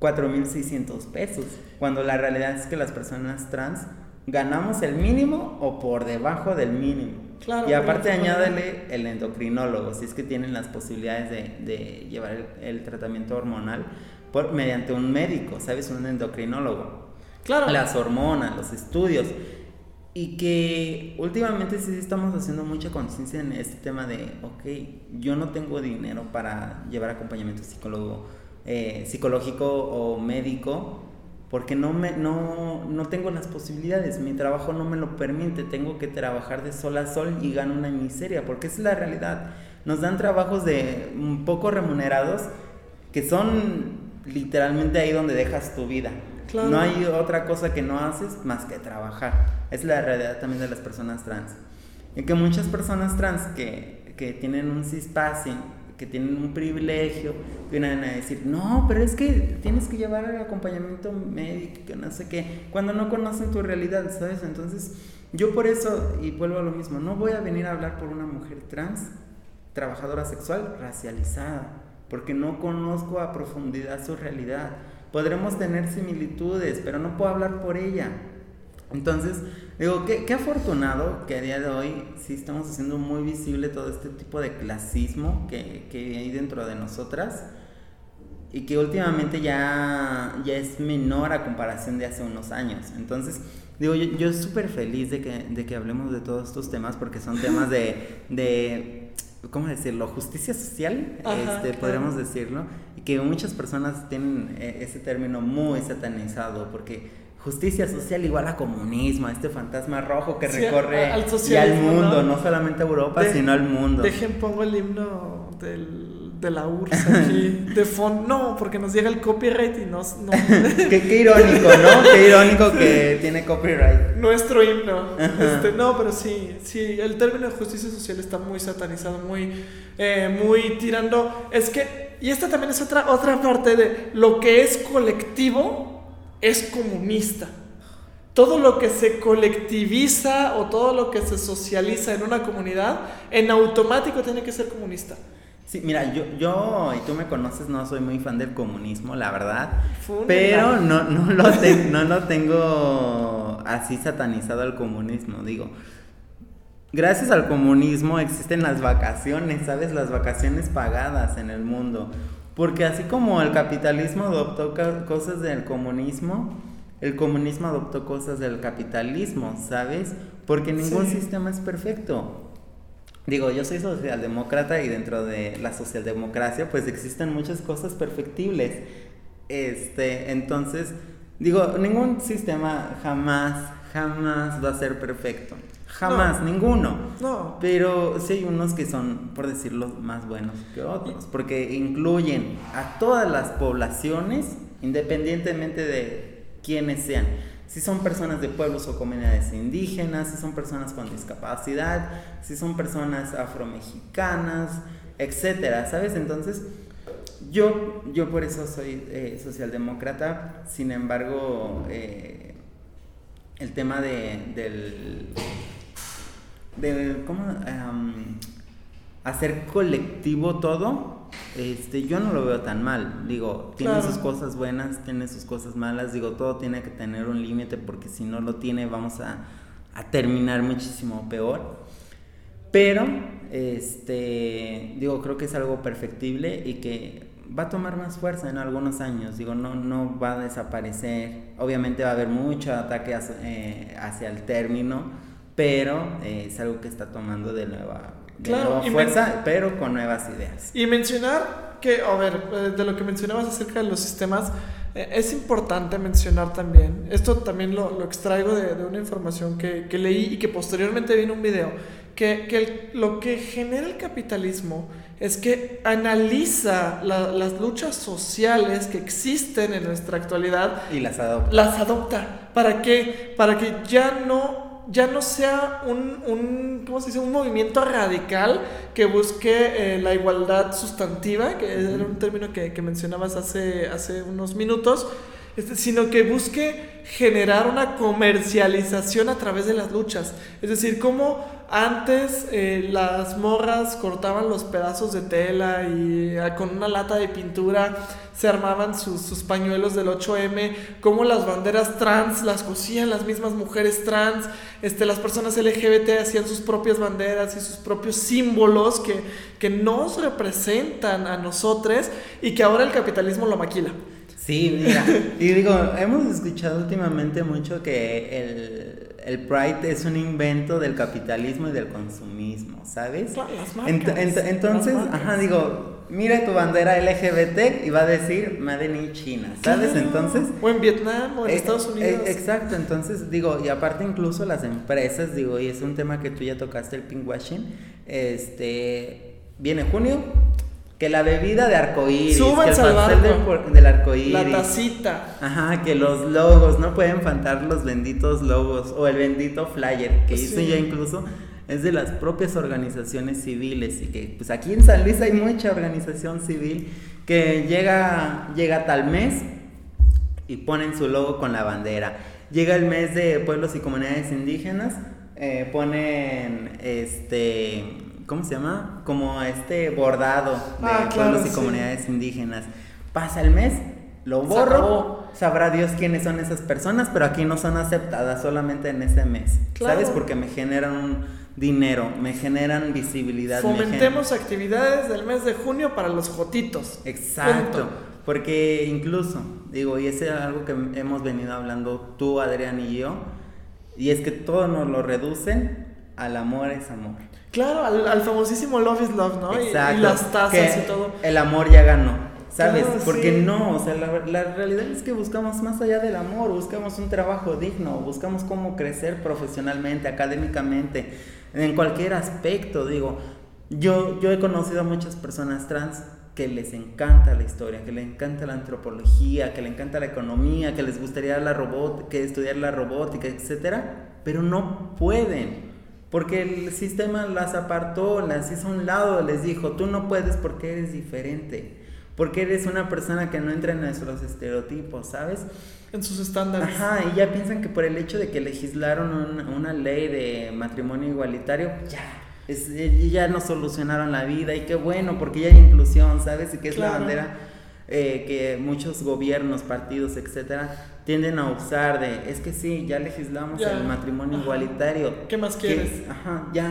4.600 pesos, cuando la realidad es que las personas trans ganamos el mínimo o por debajo del mínimo. y aparte añádele el endocrinólogo, si es que tienen las posibilidades de, llevar el, tratamiento hormonal por, mediante un médico, ¿sabes? Un endocrinólogo. Claro. Las hormonas, los estudios. Y que últimamente sí estamos haciendo mucha conciencia en este tema de, ok, yo no tengo dinero para llevar acompañamiento psicólogo, eh, psicológico o médico, porque no, me, no, no tengo las posibilidades, mi trabajo no me lo permite, tengo que trabajar de sol a sol y gano una miseria, porque es la realidad. Nos dan trabajos de poco remunerados que son literalmente ahí donde dejas tu vida. No hay otra cosa que no haces más que trabajar. Es la realidad también de las personas trans. Y que muchas personas trans que, que tienen un cispassing, que tienen un privilegio, vienen a decir, no, pero es que tienes que llevar el acompañamiento médico, no sé qué, cuando no conocen tu realidad, ¿sabes? Entonces, yo por eso, y vuelvo a lo mismo, no voy a venir a hablar por una mujer trans, trabajadora sexual, racializada, porque no conozco a profundidad su realidad. Podremos tener similitudes, pero no puedo hablar por ella. Entonces, digo, qué, qué, afortunado que a día de hoy sí estamos haciendo muy visible todo este tipo de clasismo que, que hay dentro de nosotras y que últimamente ya, ya es menor a comparación de hace unos años. Entonces, digo, yo, yo súper feliz de que, de que hablemos de todos estos temas porque son temas de, de ¿cómo decirlo? Justicia social, este, podríamos decirlo, que muchas personas tienen eh, ese término muy satanizado porque justicia social igual a comunismo, a este fantasma rojo que recorre al, mundo, ¿no? solamente a Europa, sino al mundo. Dejen pongo el himno del, de la URSS aquí, [LAUGHS] de fondo. No, porque nos llega el copyright y nos. No. [LAUGHS] qué, qué, irónico, ¿no? Qué irónico que tiene copyright. Nuestro himno. Este, no, pero sí, sí, el término de justicia social está muy satanizado, muy, eh, muy tirando. Es que, y esta también es otra, otra parte de lo que es colectivo es comunista todo lo que se colectiviza o todo lo que se socializa en una comunidad, en automático tiene que ser comunista. Sí, mira, yo, yo y tú me conoces, no soy muy fan del comunismo, la verdad. Pero no, no, lo [LAUGHS] no lo tengo así satanizado al comunismo. Digo, gracias al comunismo existen las vacaciones, ¿sabes? Las vacaciones pagadas en el mundo. Porque así como el capitalismo adoptó cosas del comunismo, el comunismo adoptó cosas del capitalismo, ¿sabes? Porque ningún sistema es perfecto. Digo, yo soy socialdemócrata y dentro de la socialdemocracia pues existen muchas cosas perfectibles. Este, entonces, digo, ningún sistema jamás, jamás va a ser perfecto. Jamás, ninguno. No. Pero sí hay unos que son, por decirlo, más buenos que otros, porque incluyen a todas las poblaciones, independientemente de quienes sean. Si son personas de pueblos o comunidades indígenas, si son personas con discapacidad, si son personas afromexicanas, etcétera, ¿sabes? Entonces, yo, yo por eso soy eh, socialdemócrata, sin embargo, eh, el tema de, del, del ¿cómo? hacer colectivo todo, este, yo no lo veo tan mal. Digo, tiene sus cosas buenas, tiene sus cosas malas. Digo, todo tiene que tener un límite porque si no lo tiene vamos a, a, terminar muchísimo peor. Pero, este, digo, creo que es algo perfectible y que va a tomar más fuerza en algunos años. Digo, no, no va a desaparecer. Obviamente va a haber mucho ataque hacia, eh, hacia el término, pero eh, es algo que está tomando de nueva claro, fuerza, pero con nuevas ideas. Y mencionar que, a ver, eh, de lo que mencionabas acerca de los sistemas, eh, es importante mencionar también, esto también lo, lo extraigo de, de, una información que, que, leí y que posteriormente vi en un video, que, que lo que genera el capitalismo es que analiza las luchas sociales que existen en nuestra actualidad y las adopta. Las adopta. ¿Para qué? Para que ya no ya no sea un, un, ¿cómo se dice? un movimiento radical que busque eh, la igualdad sustantiva, que era un término que, que mencionabas hace, hace unos minutos, este, sino que busque generar una comercialización a través de las luchas. Es decir, como antes eh, las morras cortaban los pedazos de tela y ah, con una lata de pintura se armaban sus, sus, pañuelos del 8M, como las banderas trans las cosían las mismas mujeres trans, este, las personas LGBT hacían sus propias banderas y sus propios símbolos que, que nos representan a nosotros y que ahora el capitalismo lo maquila. Sí, mira, y digo, hemos escuchado últimamente mucho que el, el Pride es un invento del capitalismo y del consumismo, ¿sabes? Las marcas, entonces, ajá, digo, mira tu bandera LGBT y va a decir Made in China, ¿sabes? Entonces... O en Vietnam o en eh, Estados eh, Unidos. exacto, entonces digo, y aparte incluso las empresas, digo, y es un tema que tú ya tocaste, el pinkwashing, este, viene junio, que la bebida de arcoíris, que el pastel del, del arcoíris, la tacita, ajá, que los logos, no pueden faltar los benditos logos o el bendito flyer que hizo ya incluso. Es de las propias organizaciones civiles y que pues aquí en San Luis hay mucha organización civil que llega llega tal mes y ponen su logo con la bandera. Llega el mes de pueblos y comunidades indígenas, eh, ponen este ¿cómo se llama? Como este bordado de ah, pueblos y comunidades indígenas. Pasa el mes, lo borro, sabrá Dios quiénes son esas personas, pero aquí no son aceptadas solamente en ese mes. ¿Sabes? Porque me generan un dinero, me generan visibilidad. Fomentemos actividades del mes de junio para los jotitos. Exacto. Porque incluso, digo, y ese es algo que hemos venido hablando tú, Adrián y yo, y es que todo nos lo reducen al amor es amor. Claro, al, famosísimo Love is Love, ¿no? Exacto, y, las tazas y todo. El amor ya ganó. ¿Sabes? Porque no, o sea, la, la, realidad es que buscamos más allá del amor, buscamos un trabajo digno, buscamos cómo crecer profesionalmente, académicamente, en cualquier aspecto, digo. Yo, yo he conocido a muchas personas trans que les encanta la historia, que les encanta la antropología, que les encanta la economía, que les gustaría la robot, que estudiar la robótica, etcétera, pero no pueden. Porque el sistema las apartó, las hizo a un lado, les dijo, tú no puedes porque eres diferente, porque eres una persona que no entra en nuestros estereotipos, ¿sabes? En sus estándares. Ajá, y ya piensan que por el hecho de que legislaron una ley de matrimonio igualitario, ya, es, ya nos solucionaron la vida y qué bueno, porque ya hay inclusión, ¿sabes? Y que es la bandera eh, que muchos gobiernos, partidos, etcétera, tienden a usar de, es que sí, ya legislamos el matrimonio igualitario. ¿Qué más quieres? ajá, ya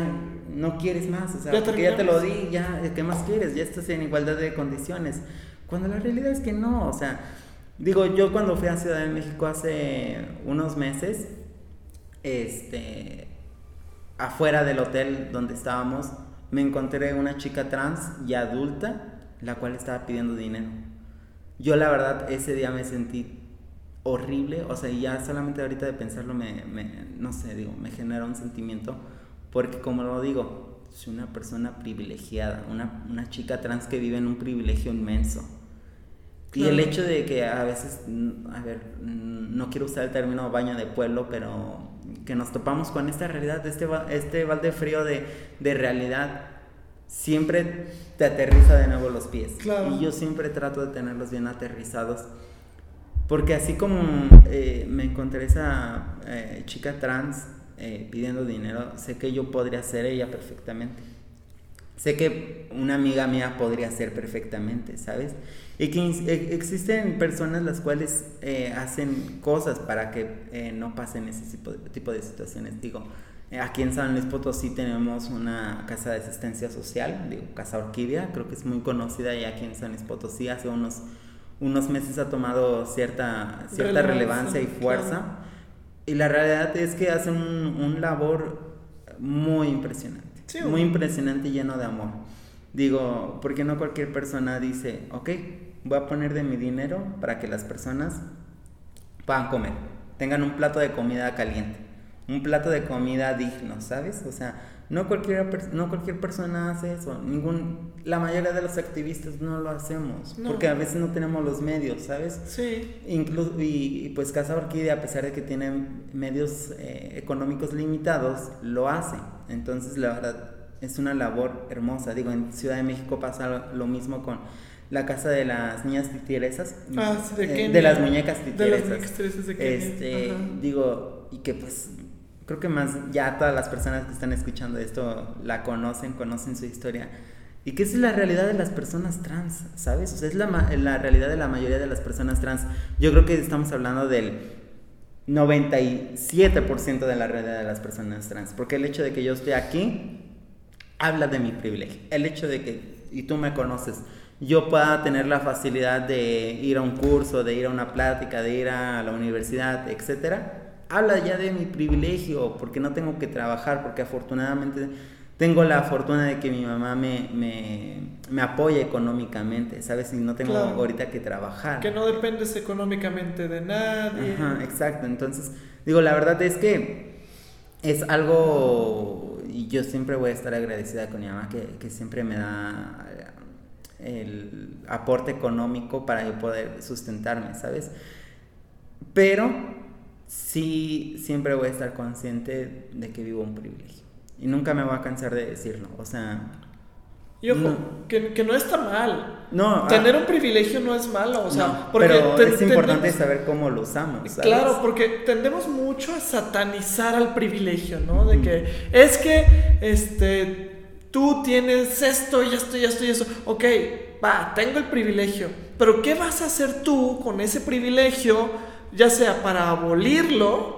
no quieres más, o sea, ya porque ya te lo di, ya, ¿qué más quieres? Ya estás en igualdad de condiciones. Cuando la realidad es que no, o sea, digo, yo cuando fui a Ciudad de México hace unos meses, este, afuera del hotel donde estábamos, me encontré una chica trans y adulta, la cual estaba pidiendo dinero. Yo la verdad ese día me sentí horrible, o sea, ya solamente ahorita de pensarlo me, no sé, digo, me genera un sentimiento, porque como lo digo, soy una persona privilegiada, una, una chica trans que vive en un privilegio inmenso. Y el hecho de que a veces, a ver, no quiero usar el término baño de pueblo, pero que nos topamos con esta realidad, este, este balde frío de, de realidad, siempre te aterriza de nuevo los pies. Y yo siempre trato de tenerlos bien aterrizados. Porque así como eh, me encontré esa eh, chica trans eh, pidiendo dinero, sé que yo podría ser ella perfectamente. Sé que una amiga mía podría ser perfectamente, ¿sabes? Y que e, existen personas las cuales eh, hacen cosas para que eh, no pasen ese tipo de, tipo de situaciones. Digo, eh, aquí en San Luis Potosí tenemos una casa de asistencia social, digo, Casa Orquídea, creo que es muy conocida y aquí en San Luis Potosí hace unos, unos meses ha tomado cierta, cierta relevancia, y fuerza. Y la realidad es que hacen un, un labor muy impresionante, muy impresionante y lleno de amor. Digo, porque no cualquier persona dice, ok, voy a poner de mi dinero para que las personas puedan comer, tengan un plato de comida caliente, un plato de comida digno, ¿sabes? O sea, no cualquier, no cualquier persona hace eso, ningún, la mayoría de los activistas no lo hacemos, porque a veces no tenemos los medios, ¿sabes? Sí. Incluso, y, pues Casa Orquídea, a pesar de que tiene medios eh, económicos limitados, lo hace. Entonces, la verdad, es una labor hermosa. Digo, en Ciudad de México pasa lo mismo con la casa de las niñas titieresas. Ah, de, eh, de las muñecas titieresas. De las de Kenia. Este, digo, y que pues creo que más ya todas las personas que están escuchando esto la conocen, conocen su historia. Y que es la realidad de las personas trans, ¿sabes? O sea, es la, la realidad de la mayoría de las personas trans. Yo creo que estamos hablando del 97% de la realidad de las personas trans. Porque el hecho de que yo esté aquí habla de mi privilegio. El hecho de que, y tú me conoces, yo pueda tener la facilidad de ir a un curso, de ir a una plática, de ir a la universidad, etcétera, habla ya de mi privilegio, porque no tengo que trabajar, porque afortunadamente tengo la fortuna de que mi mamá me, me, apoya económicamente, ¿sabes? Y no tengo ahorita que trabajar. Que no dependes económicamente de nadie. Ajá, exacto. Entonces, digo, la verdad es que es algo, y yo siempre voy a estar agradecida con mi mamá, que, que siempre me da el aporte económico para yo poder sustentarme, ¿sabes? Pero sí, siempre voy a estar consciente de que vivo un privilegio. Y nunca me voy a cansar de decirlo. O sea... Y ojo, Que, que, no está mal. No. Ah. Tener un privilegio no es malo. O sea, porque pero es importante saber cómo lo usamos. Claro, porque tendemos mucho a satanizar al privilegio, ¿no? De que es que, este, tú tienes esto y esto y esto y eso. Ok, va, tengo el privilegio. Pero ¿qué vas a hacer tú con ese privilegio? Ya sea para abolirlo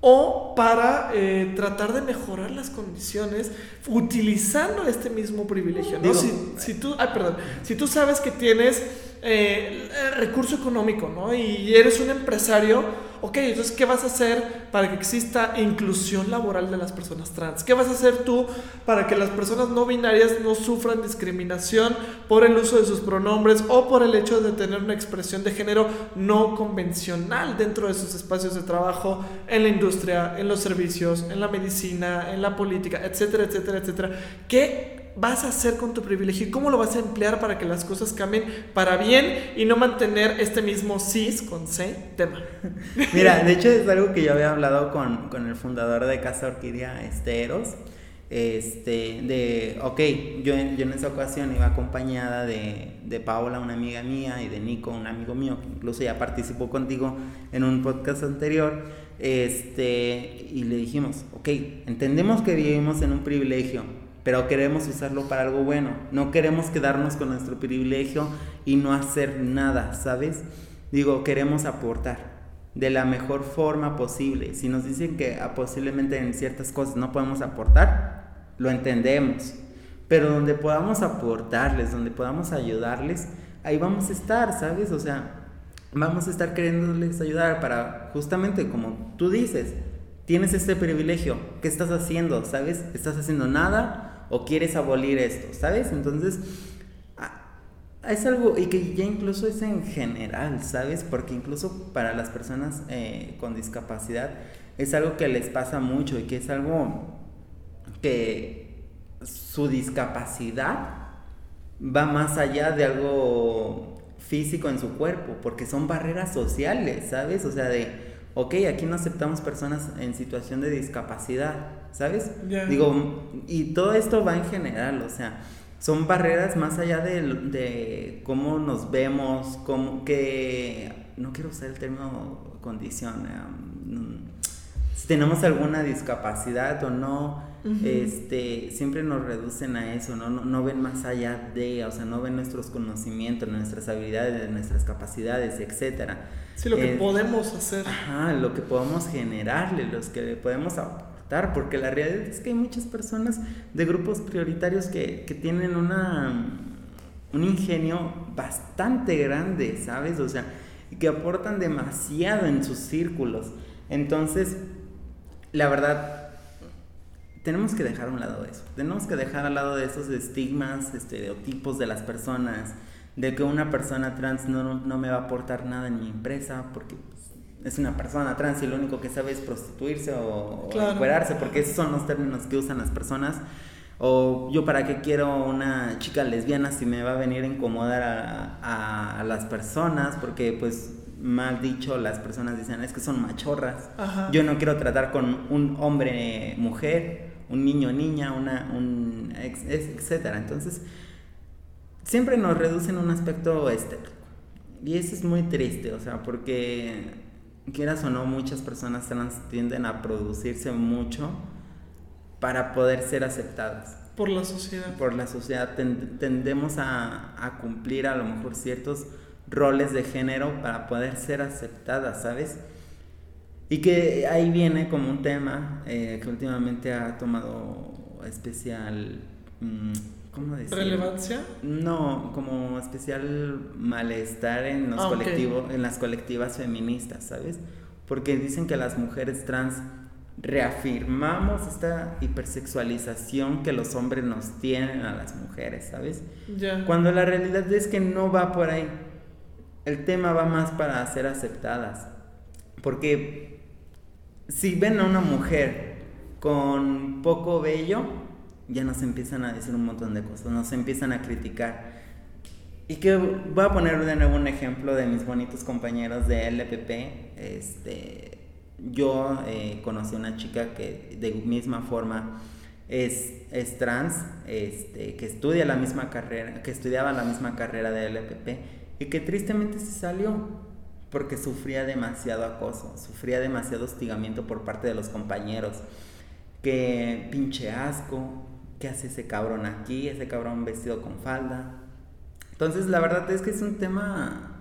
o para eh, tratar de mejorar las condiciones utilizando este mismo privilegio. ¿no? si, tú, ay, perdón, si tú sabes que tienes eh, recurso económico ¿no? y eres un empresario, ok, entonces, ¿qué vas a hacer para que exista inclusión laboral de las personas trans? ¿Qué vas a hacer tú para que las personas no binarias no sufran discriminación por el uso de sus pronombres o por el hecho de tener una expresión de género no convencional dentro de sus espacios de trabajo, en la industria, en los servicios, en la medicina, en la política, etcétera, etcétera, etcétera? ¿Qué vas a hacer con tu privilegio y cómo lo vas a emplear para que las cosas cambien para bien y no mantener este mismo cis con C tema. [LAUGHS] Mira, de hecho es algo que yo había hablado con, con el fundador de Casa Orquídea, Esteros este, de, ok, yo, yo en esa ocasión iba acompañada de, de Paola, una amiga mía, y de Nico, un amigo mío, que incluso ya participó contigo en un podcast anterior, este, y le dijimos, ok, entendemos que vivimos en un privilegio, pero queremos usarlo para algo bueno, no queremos quedarnos con nuestro privilegio y no hacer nada, ¿sabes? Digo, queremos aportar de la mejor forma posible. Si nos dicen que ah, posiblemente en ciertas cosas no podemos aportar, lo entendemos. Pero donde podamos aportarles, donde podamos ayudarles, ahí vamos a estar, ¿sabes? O sea, vamos a estar queriéndoles ayudar para justamente como tú dices, tienes este privilegio, ¿qué estás haciendo? ¿Sabes? ¿Estás haciendo nada o quieres abolir esto? ¿Sabes? Entonces, es algo, y que ya incluso es en general, ¿sabes? Porque incluso para las personas eh, con discapacidad es algo que les pasa mucho y que es algo que su discapacidad va más allá de algo físico en su cuerpo, porque son barreras sociales, ¿sabes? O sea, de, ok, aquí no aceptamos personas en situación de discapacidad, ¿sabes? Digo, y todo esto va en general, o sea, son barreras más allá de, de cómo nos vemos, cómo que, no quiero usar el término condición, um, si tenemos alguna discapacidad o no, este, siempre nos reducen a eso, ¿no? ¿no? ven más allá de, o sea, no ven nuestros conocimientos, nuestras habilidades, nuestras capacidades, etcétera. Sí, lo que podemos hacer. Ajá, lo que podemos generarle, los que podemos aportar, porque la realidad es que hay muchas personas de grupos prioritarios que, que tienen una, un ingenio bastante grande, ¿sabes? O sea, que aportan demasiado en sus círculos. Entonces, la verdad, tenemos que dejar a un lado eso. Tenemos que dejar al lado de esos estigmas, estereotipos de las personas, de que una persona trans no, no me va a aportar nada en mi empresa porque es una persona trans y lo único que sabe es prostituirse o, claro. porque esos son los términos que usan las personas. O yo para qué quiero una chica lesbiana si me va a venir a incomodar a, a, las personas, porque pues mal dicho las personas dicen es que son machorras. Yo no quiero tratar con un hombre mujer un niño niña, una, un, etcétera. Entonces, siempre nos reducen un aspecto estético. Y eso es muy triste, o sea, porque quieras o no, muchas personas trans tienden a producirse mucho para poder ser aceptadas. Por la sociedad. Por la sociedad. tendemos a, a, cumplir a lo mejor ciertos roles de género para poder ser aceptadas, ¿sabes? Y que ahí viene como un tema eh, que últimamente ha tomado especial... Mm, ¿Cómo decir? ¿Relevancia? No, como especial malestar en, los ah, colectivos, en las colectivas feministas, ¿sabes? Porque dicen que las mujeres trans reafirmamos esta hipersexualización que los hombres nos tienen a las mujeres, ¿sabes? Ya. Cuando la realidad es que no va por ahí. El tema va más para ser aceptadas. Porque si ven a una mujer con poco vello, ya nos empiezan a decir un montón de cosas, nos empiezan a criticar. Y que voy a poner de nuevo un ejemplo de mis bonitos compañeros de LPP. Este, yo eh, conocí una chica que de misma forma es, es trans, este, que estudia la misma carrera, que estudiaba la misma carrera de LPP y que tristemente se salió porque sufría demasiado acoso, sufría demasiado hostigamiento por parte de los compañeros. Que pinche asco, ¿qué hace ese cabrón aquí? Ese cabrón vestido con falda. Entonces, la verdad es que es un tema.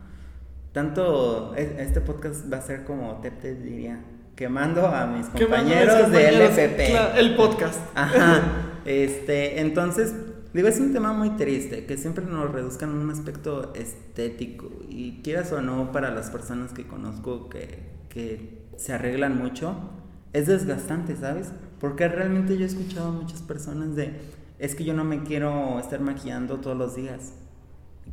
Tanto. Este podcast va a ser como te, te diría. Quemando a mis compañeros, de LFP. el podcast. Ajá. Este, entonces, Digo, es un tema muy triste, que siempre nos reduzcan un aspecto estético. Y quieras o no, para las personas que conozco que, que se arreglan mucho, es desgastante, ¿sabes? Porque realmente yo he escuchado a muchas personas de, es que yo no me quiero estar maquillando todos los días.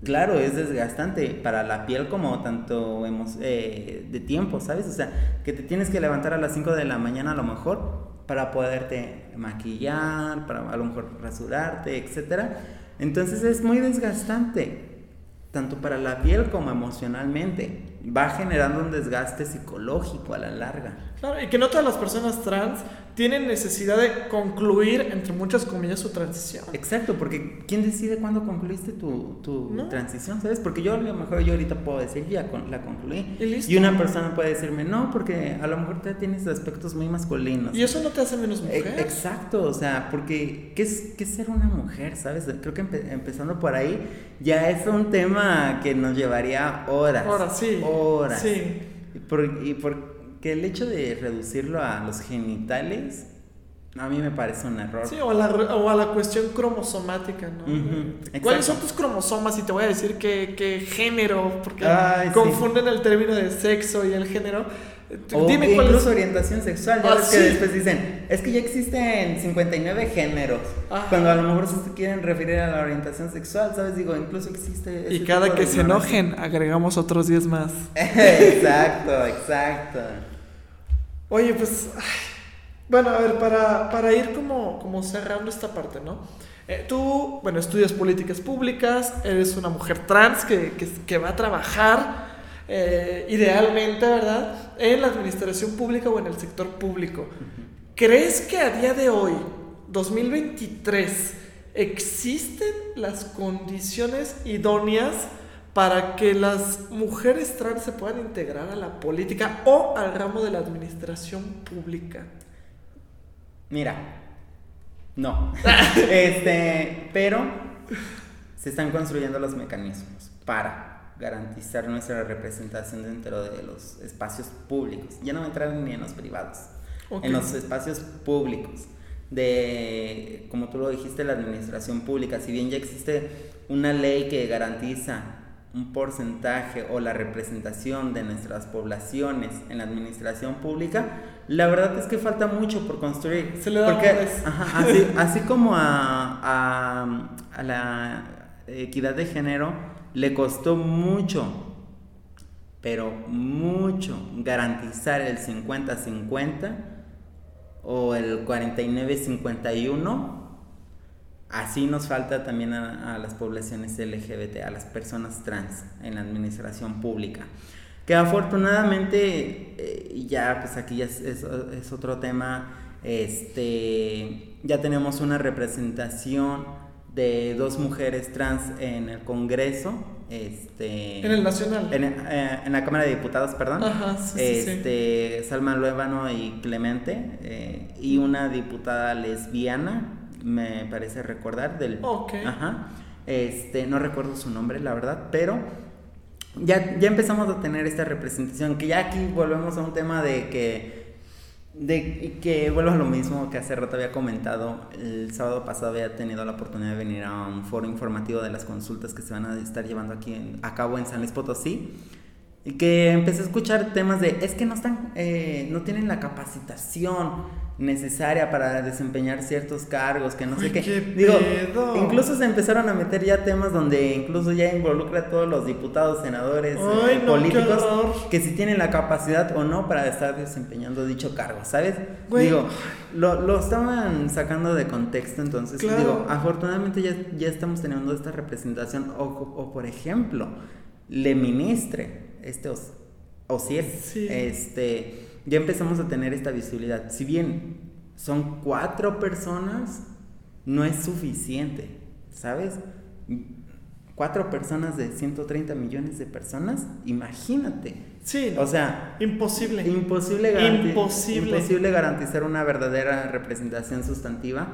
Claro, es desgastante para la piel como tanto eh, de tiempo, ¿sabes? O sea, que te tienes que levantar a las 5 de la mañana a lo mejor para poderte maquillar, para a lo mejor rasurarte, etcétera. Entonces es muy desgastante, tanto para la piel como emocionalmente. Va generando un desgaste psicológico a la larga. Claro, y que no todas las personas trans tienen necesidad de concluir, entre muchas comillas, su transición. Exacto, porque ¿quién decide cuándo concluiste tu, tu transición? ¿Sabes? Porque yo a lo mejor yo ahorita puedo decir, ya la concluí. ¿Y, una persona puede decirme, no, porque a lo mejor te tienes aspectos muy masculinos. Y eso no te hace menos e, mujer. exacto, o sea, porque ¿qué es, qué ser una mujer? ¿Sabes? Creo que empezando por ahí ya es un tema que nos llevaría horas. Horas, sí. Horas. Sí. por, y por que el hecho de reducirlo a los genitales a mí me parece un error. Sí, o a la, o a la cuestión cromosomática, ¿no? ¿Cuáles son tus cromosomas? Y te voy a decir qué, género, porque confunden el término de sexo y el género. O Dime cuál incluso orientación sexual. Ya ah, ves que después dicen, es que ya existen 59 géneros. Cuando a lo mejor se quieren referir a la orientación sexual, ¿sabes? Digo, incluso existe. Y cada que se enojen, agregamos otros 10 más. [LAUGHS] exacto, exacto. Oye, pues. Bueno, a ver, para, ir como, como cerrando esta parte, ¿no? Eh, tú, bueno, estudias políticas públicas, eres una mujer trans que, que, va a trabajar eh, idealmente, ¿verdad? En la administración pública o en el sector público. ¿Crees que a día de hoy, 2023, existen las condiciones idóneas para que las mujeres trans se puedan integrar a la política o al ramo de la administración pública? Mira, no. [LAUGHS] este, pero se están construyendo los mecanismos para garantizar nuestra representación dentro de los espacios públicos. Ya no me entrar ni en los privados, en los espacios públicos de, como tú lo dijiste, la administración pública. Si bien ya existe una ley que garantiza un porcentaje o la representación de nuestras poblaciones en la administración pública, la verdad es que falta mucho por construir. Se le da porque, [LAUGHS] así, como a, a, la equidad de género le costó mucho, pero mucho, garantizar el 50-50 o el 49-51 Así nos falta también a, las poblaciones LGBT, a las personas trans en la administración pública. Que afortunadamente, eh, ya pues aquí ya es, otro tema, este, ya tenemos una representación de dos mujeres trans en el Congreso. Este, en el Nacional. En, eh, la Cámara de Diputados, perdón. Ajá, sí, este, Salma Luébano y Clemente. Eh, y una diputada lesbiana me parece recordar, del... Ajá. Este, no recuerdo su nombre, la verdad, pero ya, ya empezamos a tener esta representación, que ya aquí volvemos a un tema de que de que vuelvo a lo mismo que hace rato había comentado, el sábado pasado había tenido la oportunidad de venir a un foro informativo de las consultas que se van a estar llevando aquí a cabo en San Luis Potosí y que empecé a escuchar temas de es que no están eh, no tienen la capacitación necesaria para desempeñar ciertos cargos que no sé qué, digo incluso se empezaron a meter ya temas donde incluso ya involucra a todos los diputados senadores eh, políticos que si tienen la capacidad o no para estar desempeñando dicho cargo sabes digo lo, lo, estaban sacando de contexto entonces digo afortunadamente ya, ya estamos teniendo esta representación o, o por ejemplo le ministre este o, si es, este, ya empezamos a tener esta visibilidad. Si bien son cuatro personas, no es suficiente, ¿sabes? Cuatro personas de 130 millones de personas, imagínate. Sí. O sea, imposible. Imposible, imposible. imposible garantizar una verdadera representación sustantiva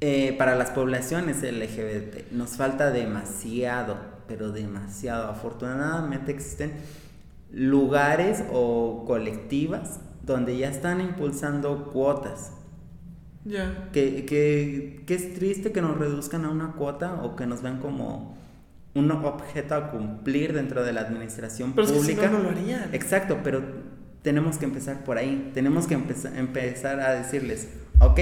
eh, para las poblaciones LGBT. Nos falta demasiado pero demasiado. Afortunadamente existen lugares o colectivas donde ya están impulsando cuotas. Ya. Que, que, que, es triste que nos reduzcan a una cuota o que nos vean como un objeto a cumplir dentro de la administración pública. no, lo harían. Exacto, pero tenemos que empezar por ahí. Tenemos que empezar a decirles, ok,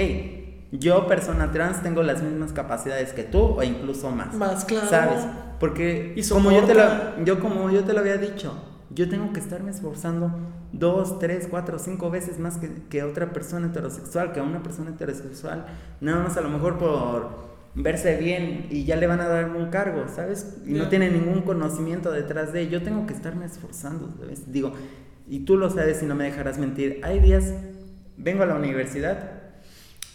yo persona trans tengo las mismas capacidades que tú o incluso más. Más, claro. ¿Sabes? Porque como yo, te lo, yo como yo te lo había dicho, yo tengo que estarme esforzando dos, tres, cuatro, cinco veces más que, que otra persona heterosexual, que a una persona heterosexual, nada más a lo mejor por verse bien y ya le van a dar un cargo, ¿sabes? Y no tiene ningún conocimiento detrás de, yo tengo que estarme esforzando, ¿sabes? Digo, y tú lo sabes y no me dejarás mentir, hay días, vengo a la universidad,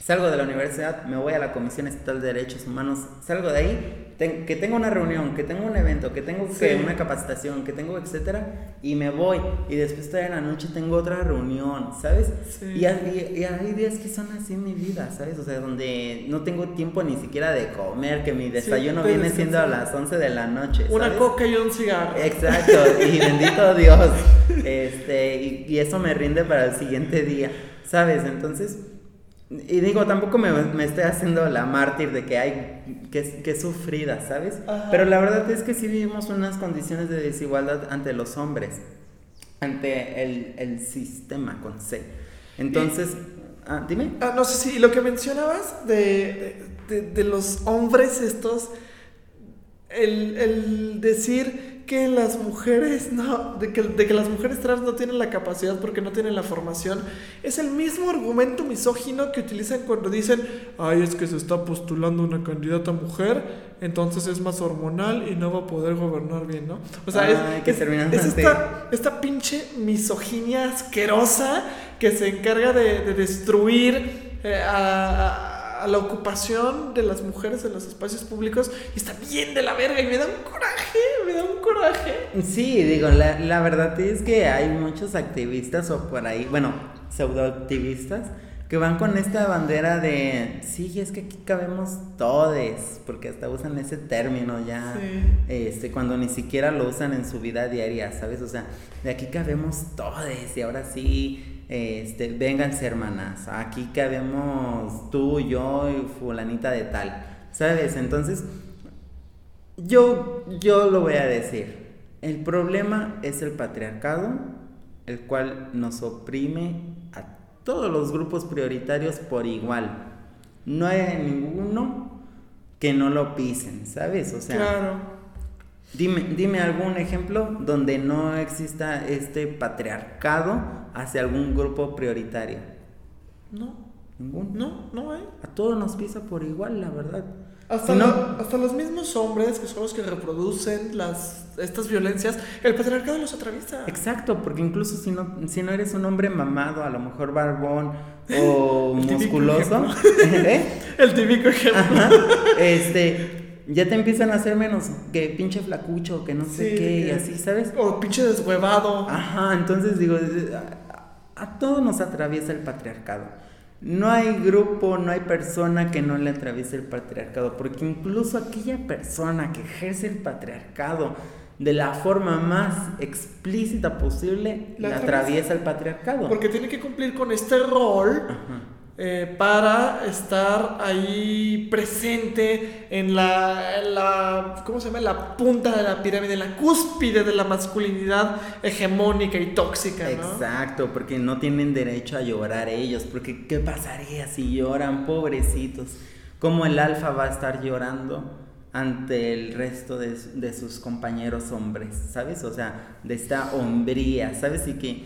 salgo de la universidad, me voy a la Comisión Estatal de Derechos Humanos, salgo de ahí, que tengo una reunión, que tengo un evento, que tengo una capacitación, que tengo etcétera, y me voy, y después en la noche tengo otra reunión, ¿sabes? Y, hay, hay días que son así en mi vida, ¿sabes? O sea, donde no tengo tiempo ni siquiera de comer, que mi desayuno viene siendo a las 11 de la noche. Una coca y un cigarro. Exacto, y [LAUGHS] bendito Dios, este, y, y eso me rinde para el siguiente día, ¿sabes? Entonces y digo, tampoco me, me, estoy haciendo la mártir de que hay que, que sufrida, ¿sabes? Pero la verdad es que sí vivimos unas condiciones de desigualdad ante los hombres, ante el, el sistema con C. Entonces, ah, dime. Ah, no sé si lo que mencionabas de, de, de los hombres estos, el, el decir que las mujeres no, de que, de que, las mujeres trans no tienen la capacidad porque no tienen la formación, es el mismo argumento misógino que utilizan cuando dicen, ay, es que se está postulando una candidata mujer, entonces es más hormonal y no va a poder gobernar bien, ¿no? O sea, es, es, esta, esta, pinche misoginia asquerosa que se encarga de, de destruir eh, a a la ocupación de las mujeres en los espacios públicos y está bien de la verga y me da un coraje, me da un coraje. Sí, digo, la, la verdad es que hay muchos activistas o por ahí, bueno, pseudoactivistas que van con esta bandera de, sí, es que aquí cabemos todes, porque hasta usan ese término ya, este, cuando ni siquiera lo usan en su vida diaria, ¿sabes? O sea, de aquí cabemos todes y ahora sí este, vénganse hermanas, aquí que habemos tú, yo y fulanita de tal, ¿sabes? Entonces, yo, yo lo voy a decir, el problema es el patriarcado, el cual nos oprime a todos los grupos prioritarios por igual. No hay ninguno que no lo pisen, ¿sabes? O sea, claro. Dime, dime algún ejemplo donde no exista este patriarcado hacia algún grupo prioritario. No. ¿Ningún? No, no hay. A todos nos pisa por igual, la verdad. Hasta, hasta los mismos hombres que son los que reproducen las, estas violencias, el patriarcado los atraviesa. Exacto, porque incluso si no, si no eres un hombre mamado, a lo mejor barbón o [LAUGHS] musculoso, [LAUGHS] ¿eh? el típico ejemplo. este, ya te empiezan a hacer menos que pinche flacucho, que no sé qué, y así, ¿sabes? O pinche deshuevado. Ajá, entonces digo, a, a todo nos atraviesa el patriarcado. No hay grupo, no hay persona que no le atraviese el patriarcado, porque incluso aquella persona que ejerce el patriarcado de la forma más explícita posible, le atraviesa el patriarcado. Porque tiene que cumplir con este rol Ajá eh, para estar ahí presente en la, ¿cómo se llama? La punta de la pirámide, la cúspide de la masculinidad hegemónica y tóxica. Exacto, porque no tienen derecho a llorar ellos, porque ¿qué pasaría si lloran, pobrecitos? ¿Cómo el alfa va a estar llorando? ante el resto de sus compañeros hombres, ¿sabes? O sea, de esta hombría, ¿sabes? Y que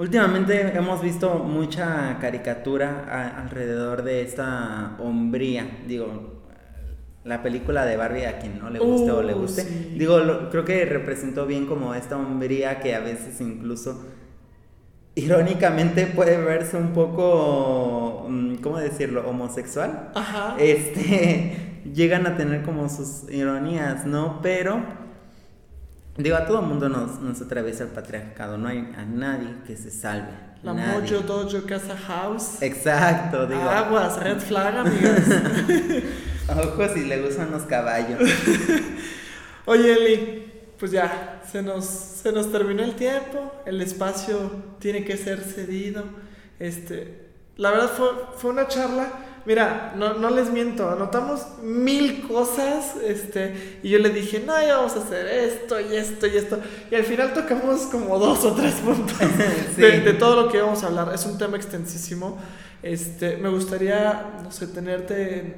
Últimamente hemos visto mucha caricatura alrededor de esta hombría. Digo, la película de Barbie a quien no le guste o le uh, guste. Digo, creo que representó bien como esta hombría que a veces incluso irónicamente puede verse un poco, mm, ¿cómo decirlo? Homosexual. Ajá. Este, [LAUGHS] llegan a tener como sus ironías, ¿no? Pero Digo, a todo mundo nos, nos atraviesa el patriarcado, no hay a nadie que se salve. La Mojo Dojo Casa House. Exacto, digo. Aguas, red flag, [LAUGHS] amigos. Ojos y le gustan los caballos. [LAUGHS] Oye, Eli, pues ya, se nos, se nos terminó el tiempo, el espacio tiene que ser cedido. Este, la verdad fue, fue una charla Mira, no, no les miento, anotamos mil cosas, este, y yo le dije, no, ya vamos a hacer esto y esto y esto. Y al final tocamos como dos o tres puntos [LAUGHS] de, todo lo que vamos a hablar. Es un tema extensísimo. Este, me gustaría, no sé, tenerte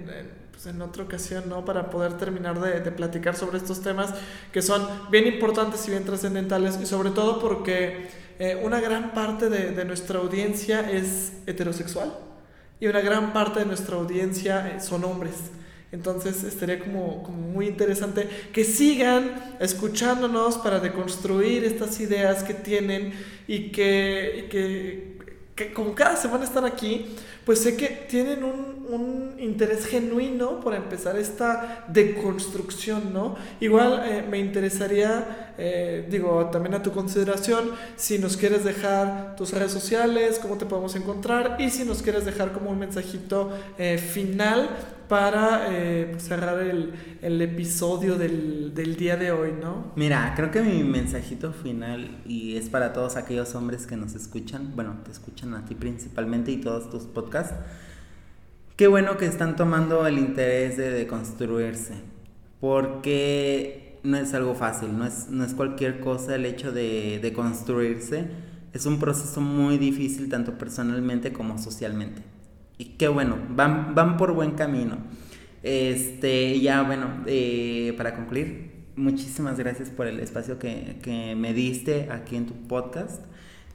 pues en otra ocasión, ¿no? Para poder terminar de, de, platicar sobre estos temas que son bien importantes y bien trascendentales y sobre todo porque eh, una gran parte de, de, nuestra audiencia es heterosexual y una gran parte de nuestra audiencia eh, son hombres. Entonces estaría como, como, muy interesante que sigan escuchándonos para deconstruir estas ideas que tienen y que, que, que como cada semana están aquí, pues sé que tienen un, un interés genuino por empezar esta deconstrucción, ¿no? Igual eh, me interesaría, eh, digo, también a tu consideración, si nos quieres dejar tus redes sociales, cómo te podemos encontrar y si nos quieres dejar como un mensajito eh, final para eh, cerrar el, el episodio del, del, día de hoy, ¿no? Mira, creo que mi mensajito final, y es para todos aquellos hombres que nos escuchan, bueno, te escuchan a ti principalmente y todos tus podcasts, qué bueno que están tomando el interés de, de construirse, porque no es algo fácil, no es, no es cualquier cosa el hecho de, de construirse, es un proceso muy difícil tanto personalmente como socialmente. Y qué bueno, van, van por buen camino. Este, ya bueno, eh, para concluir, muchísimas gracias por el espacio que, que, me diste aquí en tu podcast.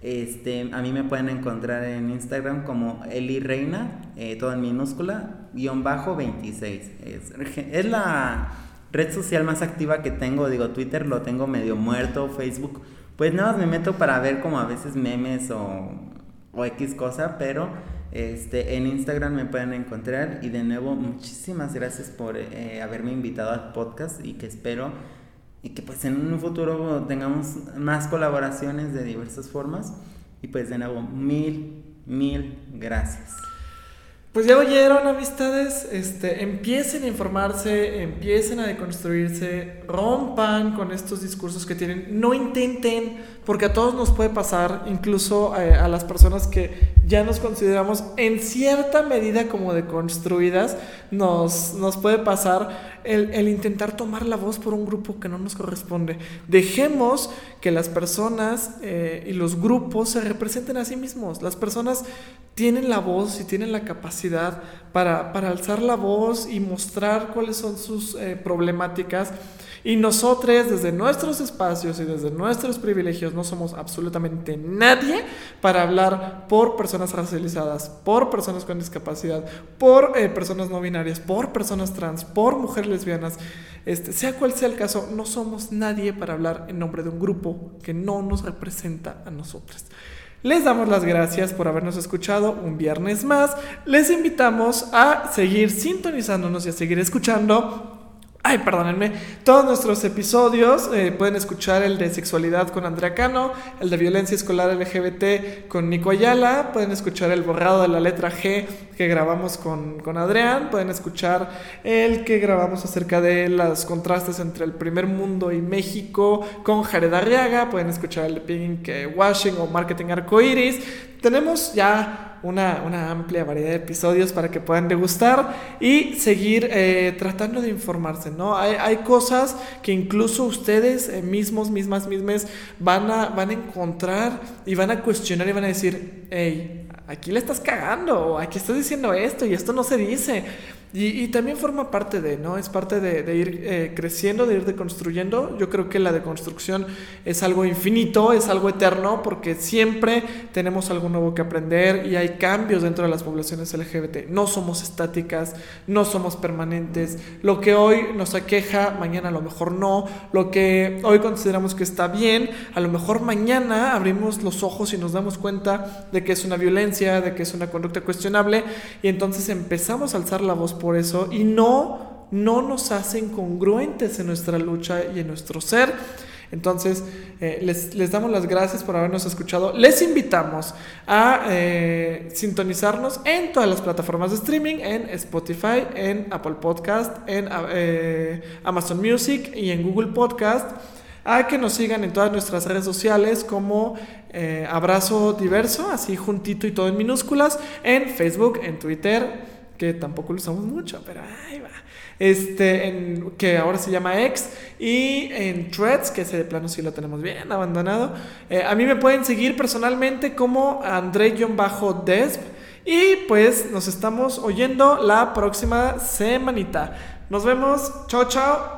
Este, a mí me pueden encontrar en Instagram como Eli Reina, eh, todo en minúscula, guion bajo 26. Es, es, la red social más activa que tengo, digo, Twitter lo tengo medio muerto, Facebook, pues nada más me meto para ver como a veces memes o, o X cosa, pero este, en Instagram me pueden encontrar. Y de nuevo muchísimas gracias por eh, haberme invitado al podcast y que espero y que pues en un futuro tengamos más colaboraciones de diversas formas. Y pues de nuevo mil, mil gracias. Pues ya oyeron, amistades, este, empiecen a informarse, empiecen a deconstruirse, rompan con estos discursos que tienen, no intenten, porque a todos nos puede pasar, incluso eh, a las personas que ya nos consideramos en cierta medida como deconstruidas, nos, nos puede pasar el, el intentar tomar la voz por un grupo que no nos corresponde. Dejemos que las personas eh, y los grupos se representen a sí mismos. Las personas tienen la voz y tienen la capacidad para, para alzar la voz y mostrar cuáles son sus eh, problemáticas. Y nosotros desde nuestros espacios y desde nuestros privilegios no somos absolutamente nadie para hablar por personas racializadas, por personas con discapacidad, por eh, personas no binarias, por personas trans, por mujeres lesbianas. Este, sea cual sea el caso, no somos nadie para hablar en nombre de un grupo que no nos representa a nosotros. Les damos las gracias por habernos escuchado un viernes más. Les invitamos a seguir sintonizándonos y a seguir escuchando Ay, perdónenme. Todos nuestros episodios eh, pueden escuchar el de sexualidad con Andrea Cano, el de violencia escolar LGBT con Nico Ayala, pueden escuchar el borrado de la letra G que grabamos con, con Adrián, pueden escuchar el que grabamos acerca de los contrastes entre el primer mundo y México con Jared Arriaga, pueden escuchar el de Pink Washing o Marketing Arcoiris. Tenemos ya una, una, amplia variedad de episodios para que puedan degustar y seguir eh, tratando de informarse, ¿no? Hay, hay cosas que incluso ustedes eh, mismos, mismas, mismas, van a, van a encontrar y van a cuestionar y van a decir, hey, aquí le estás cagando, o aquí estás diciendo esto y esto no se dice. Y, y, también forma parte de, ¿no? Es parte de, de ir eh, creciendo, de ir deconstruyendo. Yo creo que la deconstrucción es algo infinito, es algo eterno, porque siempre tenemos algo nuevo que aprender y hay cambios dentro de las poblaciones LGBT. No somos estáticas, no somos permanentes. Lo que hoy nos aqueja, mañana a lo mejor no. Lo que hoy consideramos que está bien, a lo mejor mañana abrimos los ojos y nos damos cuenta de que es una violencia, de que es una conducta cuestionable, y entonces empezamos a alzar la voz por eso y no, no nos hacen congruentes en nuestra lucha y en nuestro ser. Entonces, eh, les, les, damos las gracias por habernos escuchado. Les invitamos a eh, sintonizarnos en todas las plataformas de streaming, en Spotify, en Apple Podcast, en eh, Amazon Music y en Google Podcast. A que nos sigan en todas nuestras redes sociales como Abrazo Diverso, así juntito y todo en minúsculas, en Facebook, en Twitter que tampoco lo usamos mucho, pero ahí va. Este, que ahora se llama X, y en Threads, que ese de plano sí lo tenemos bien abandonado. Eh, a mí me pueden seguir personalmente como André-Desp Y pues nos estamos oyendo la próxima semanita. Nos vemos. Chao, chao.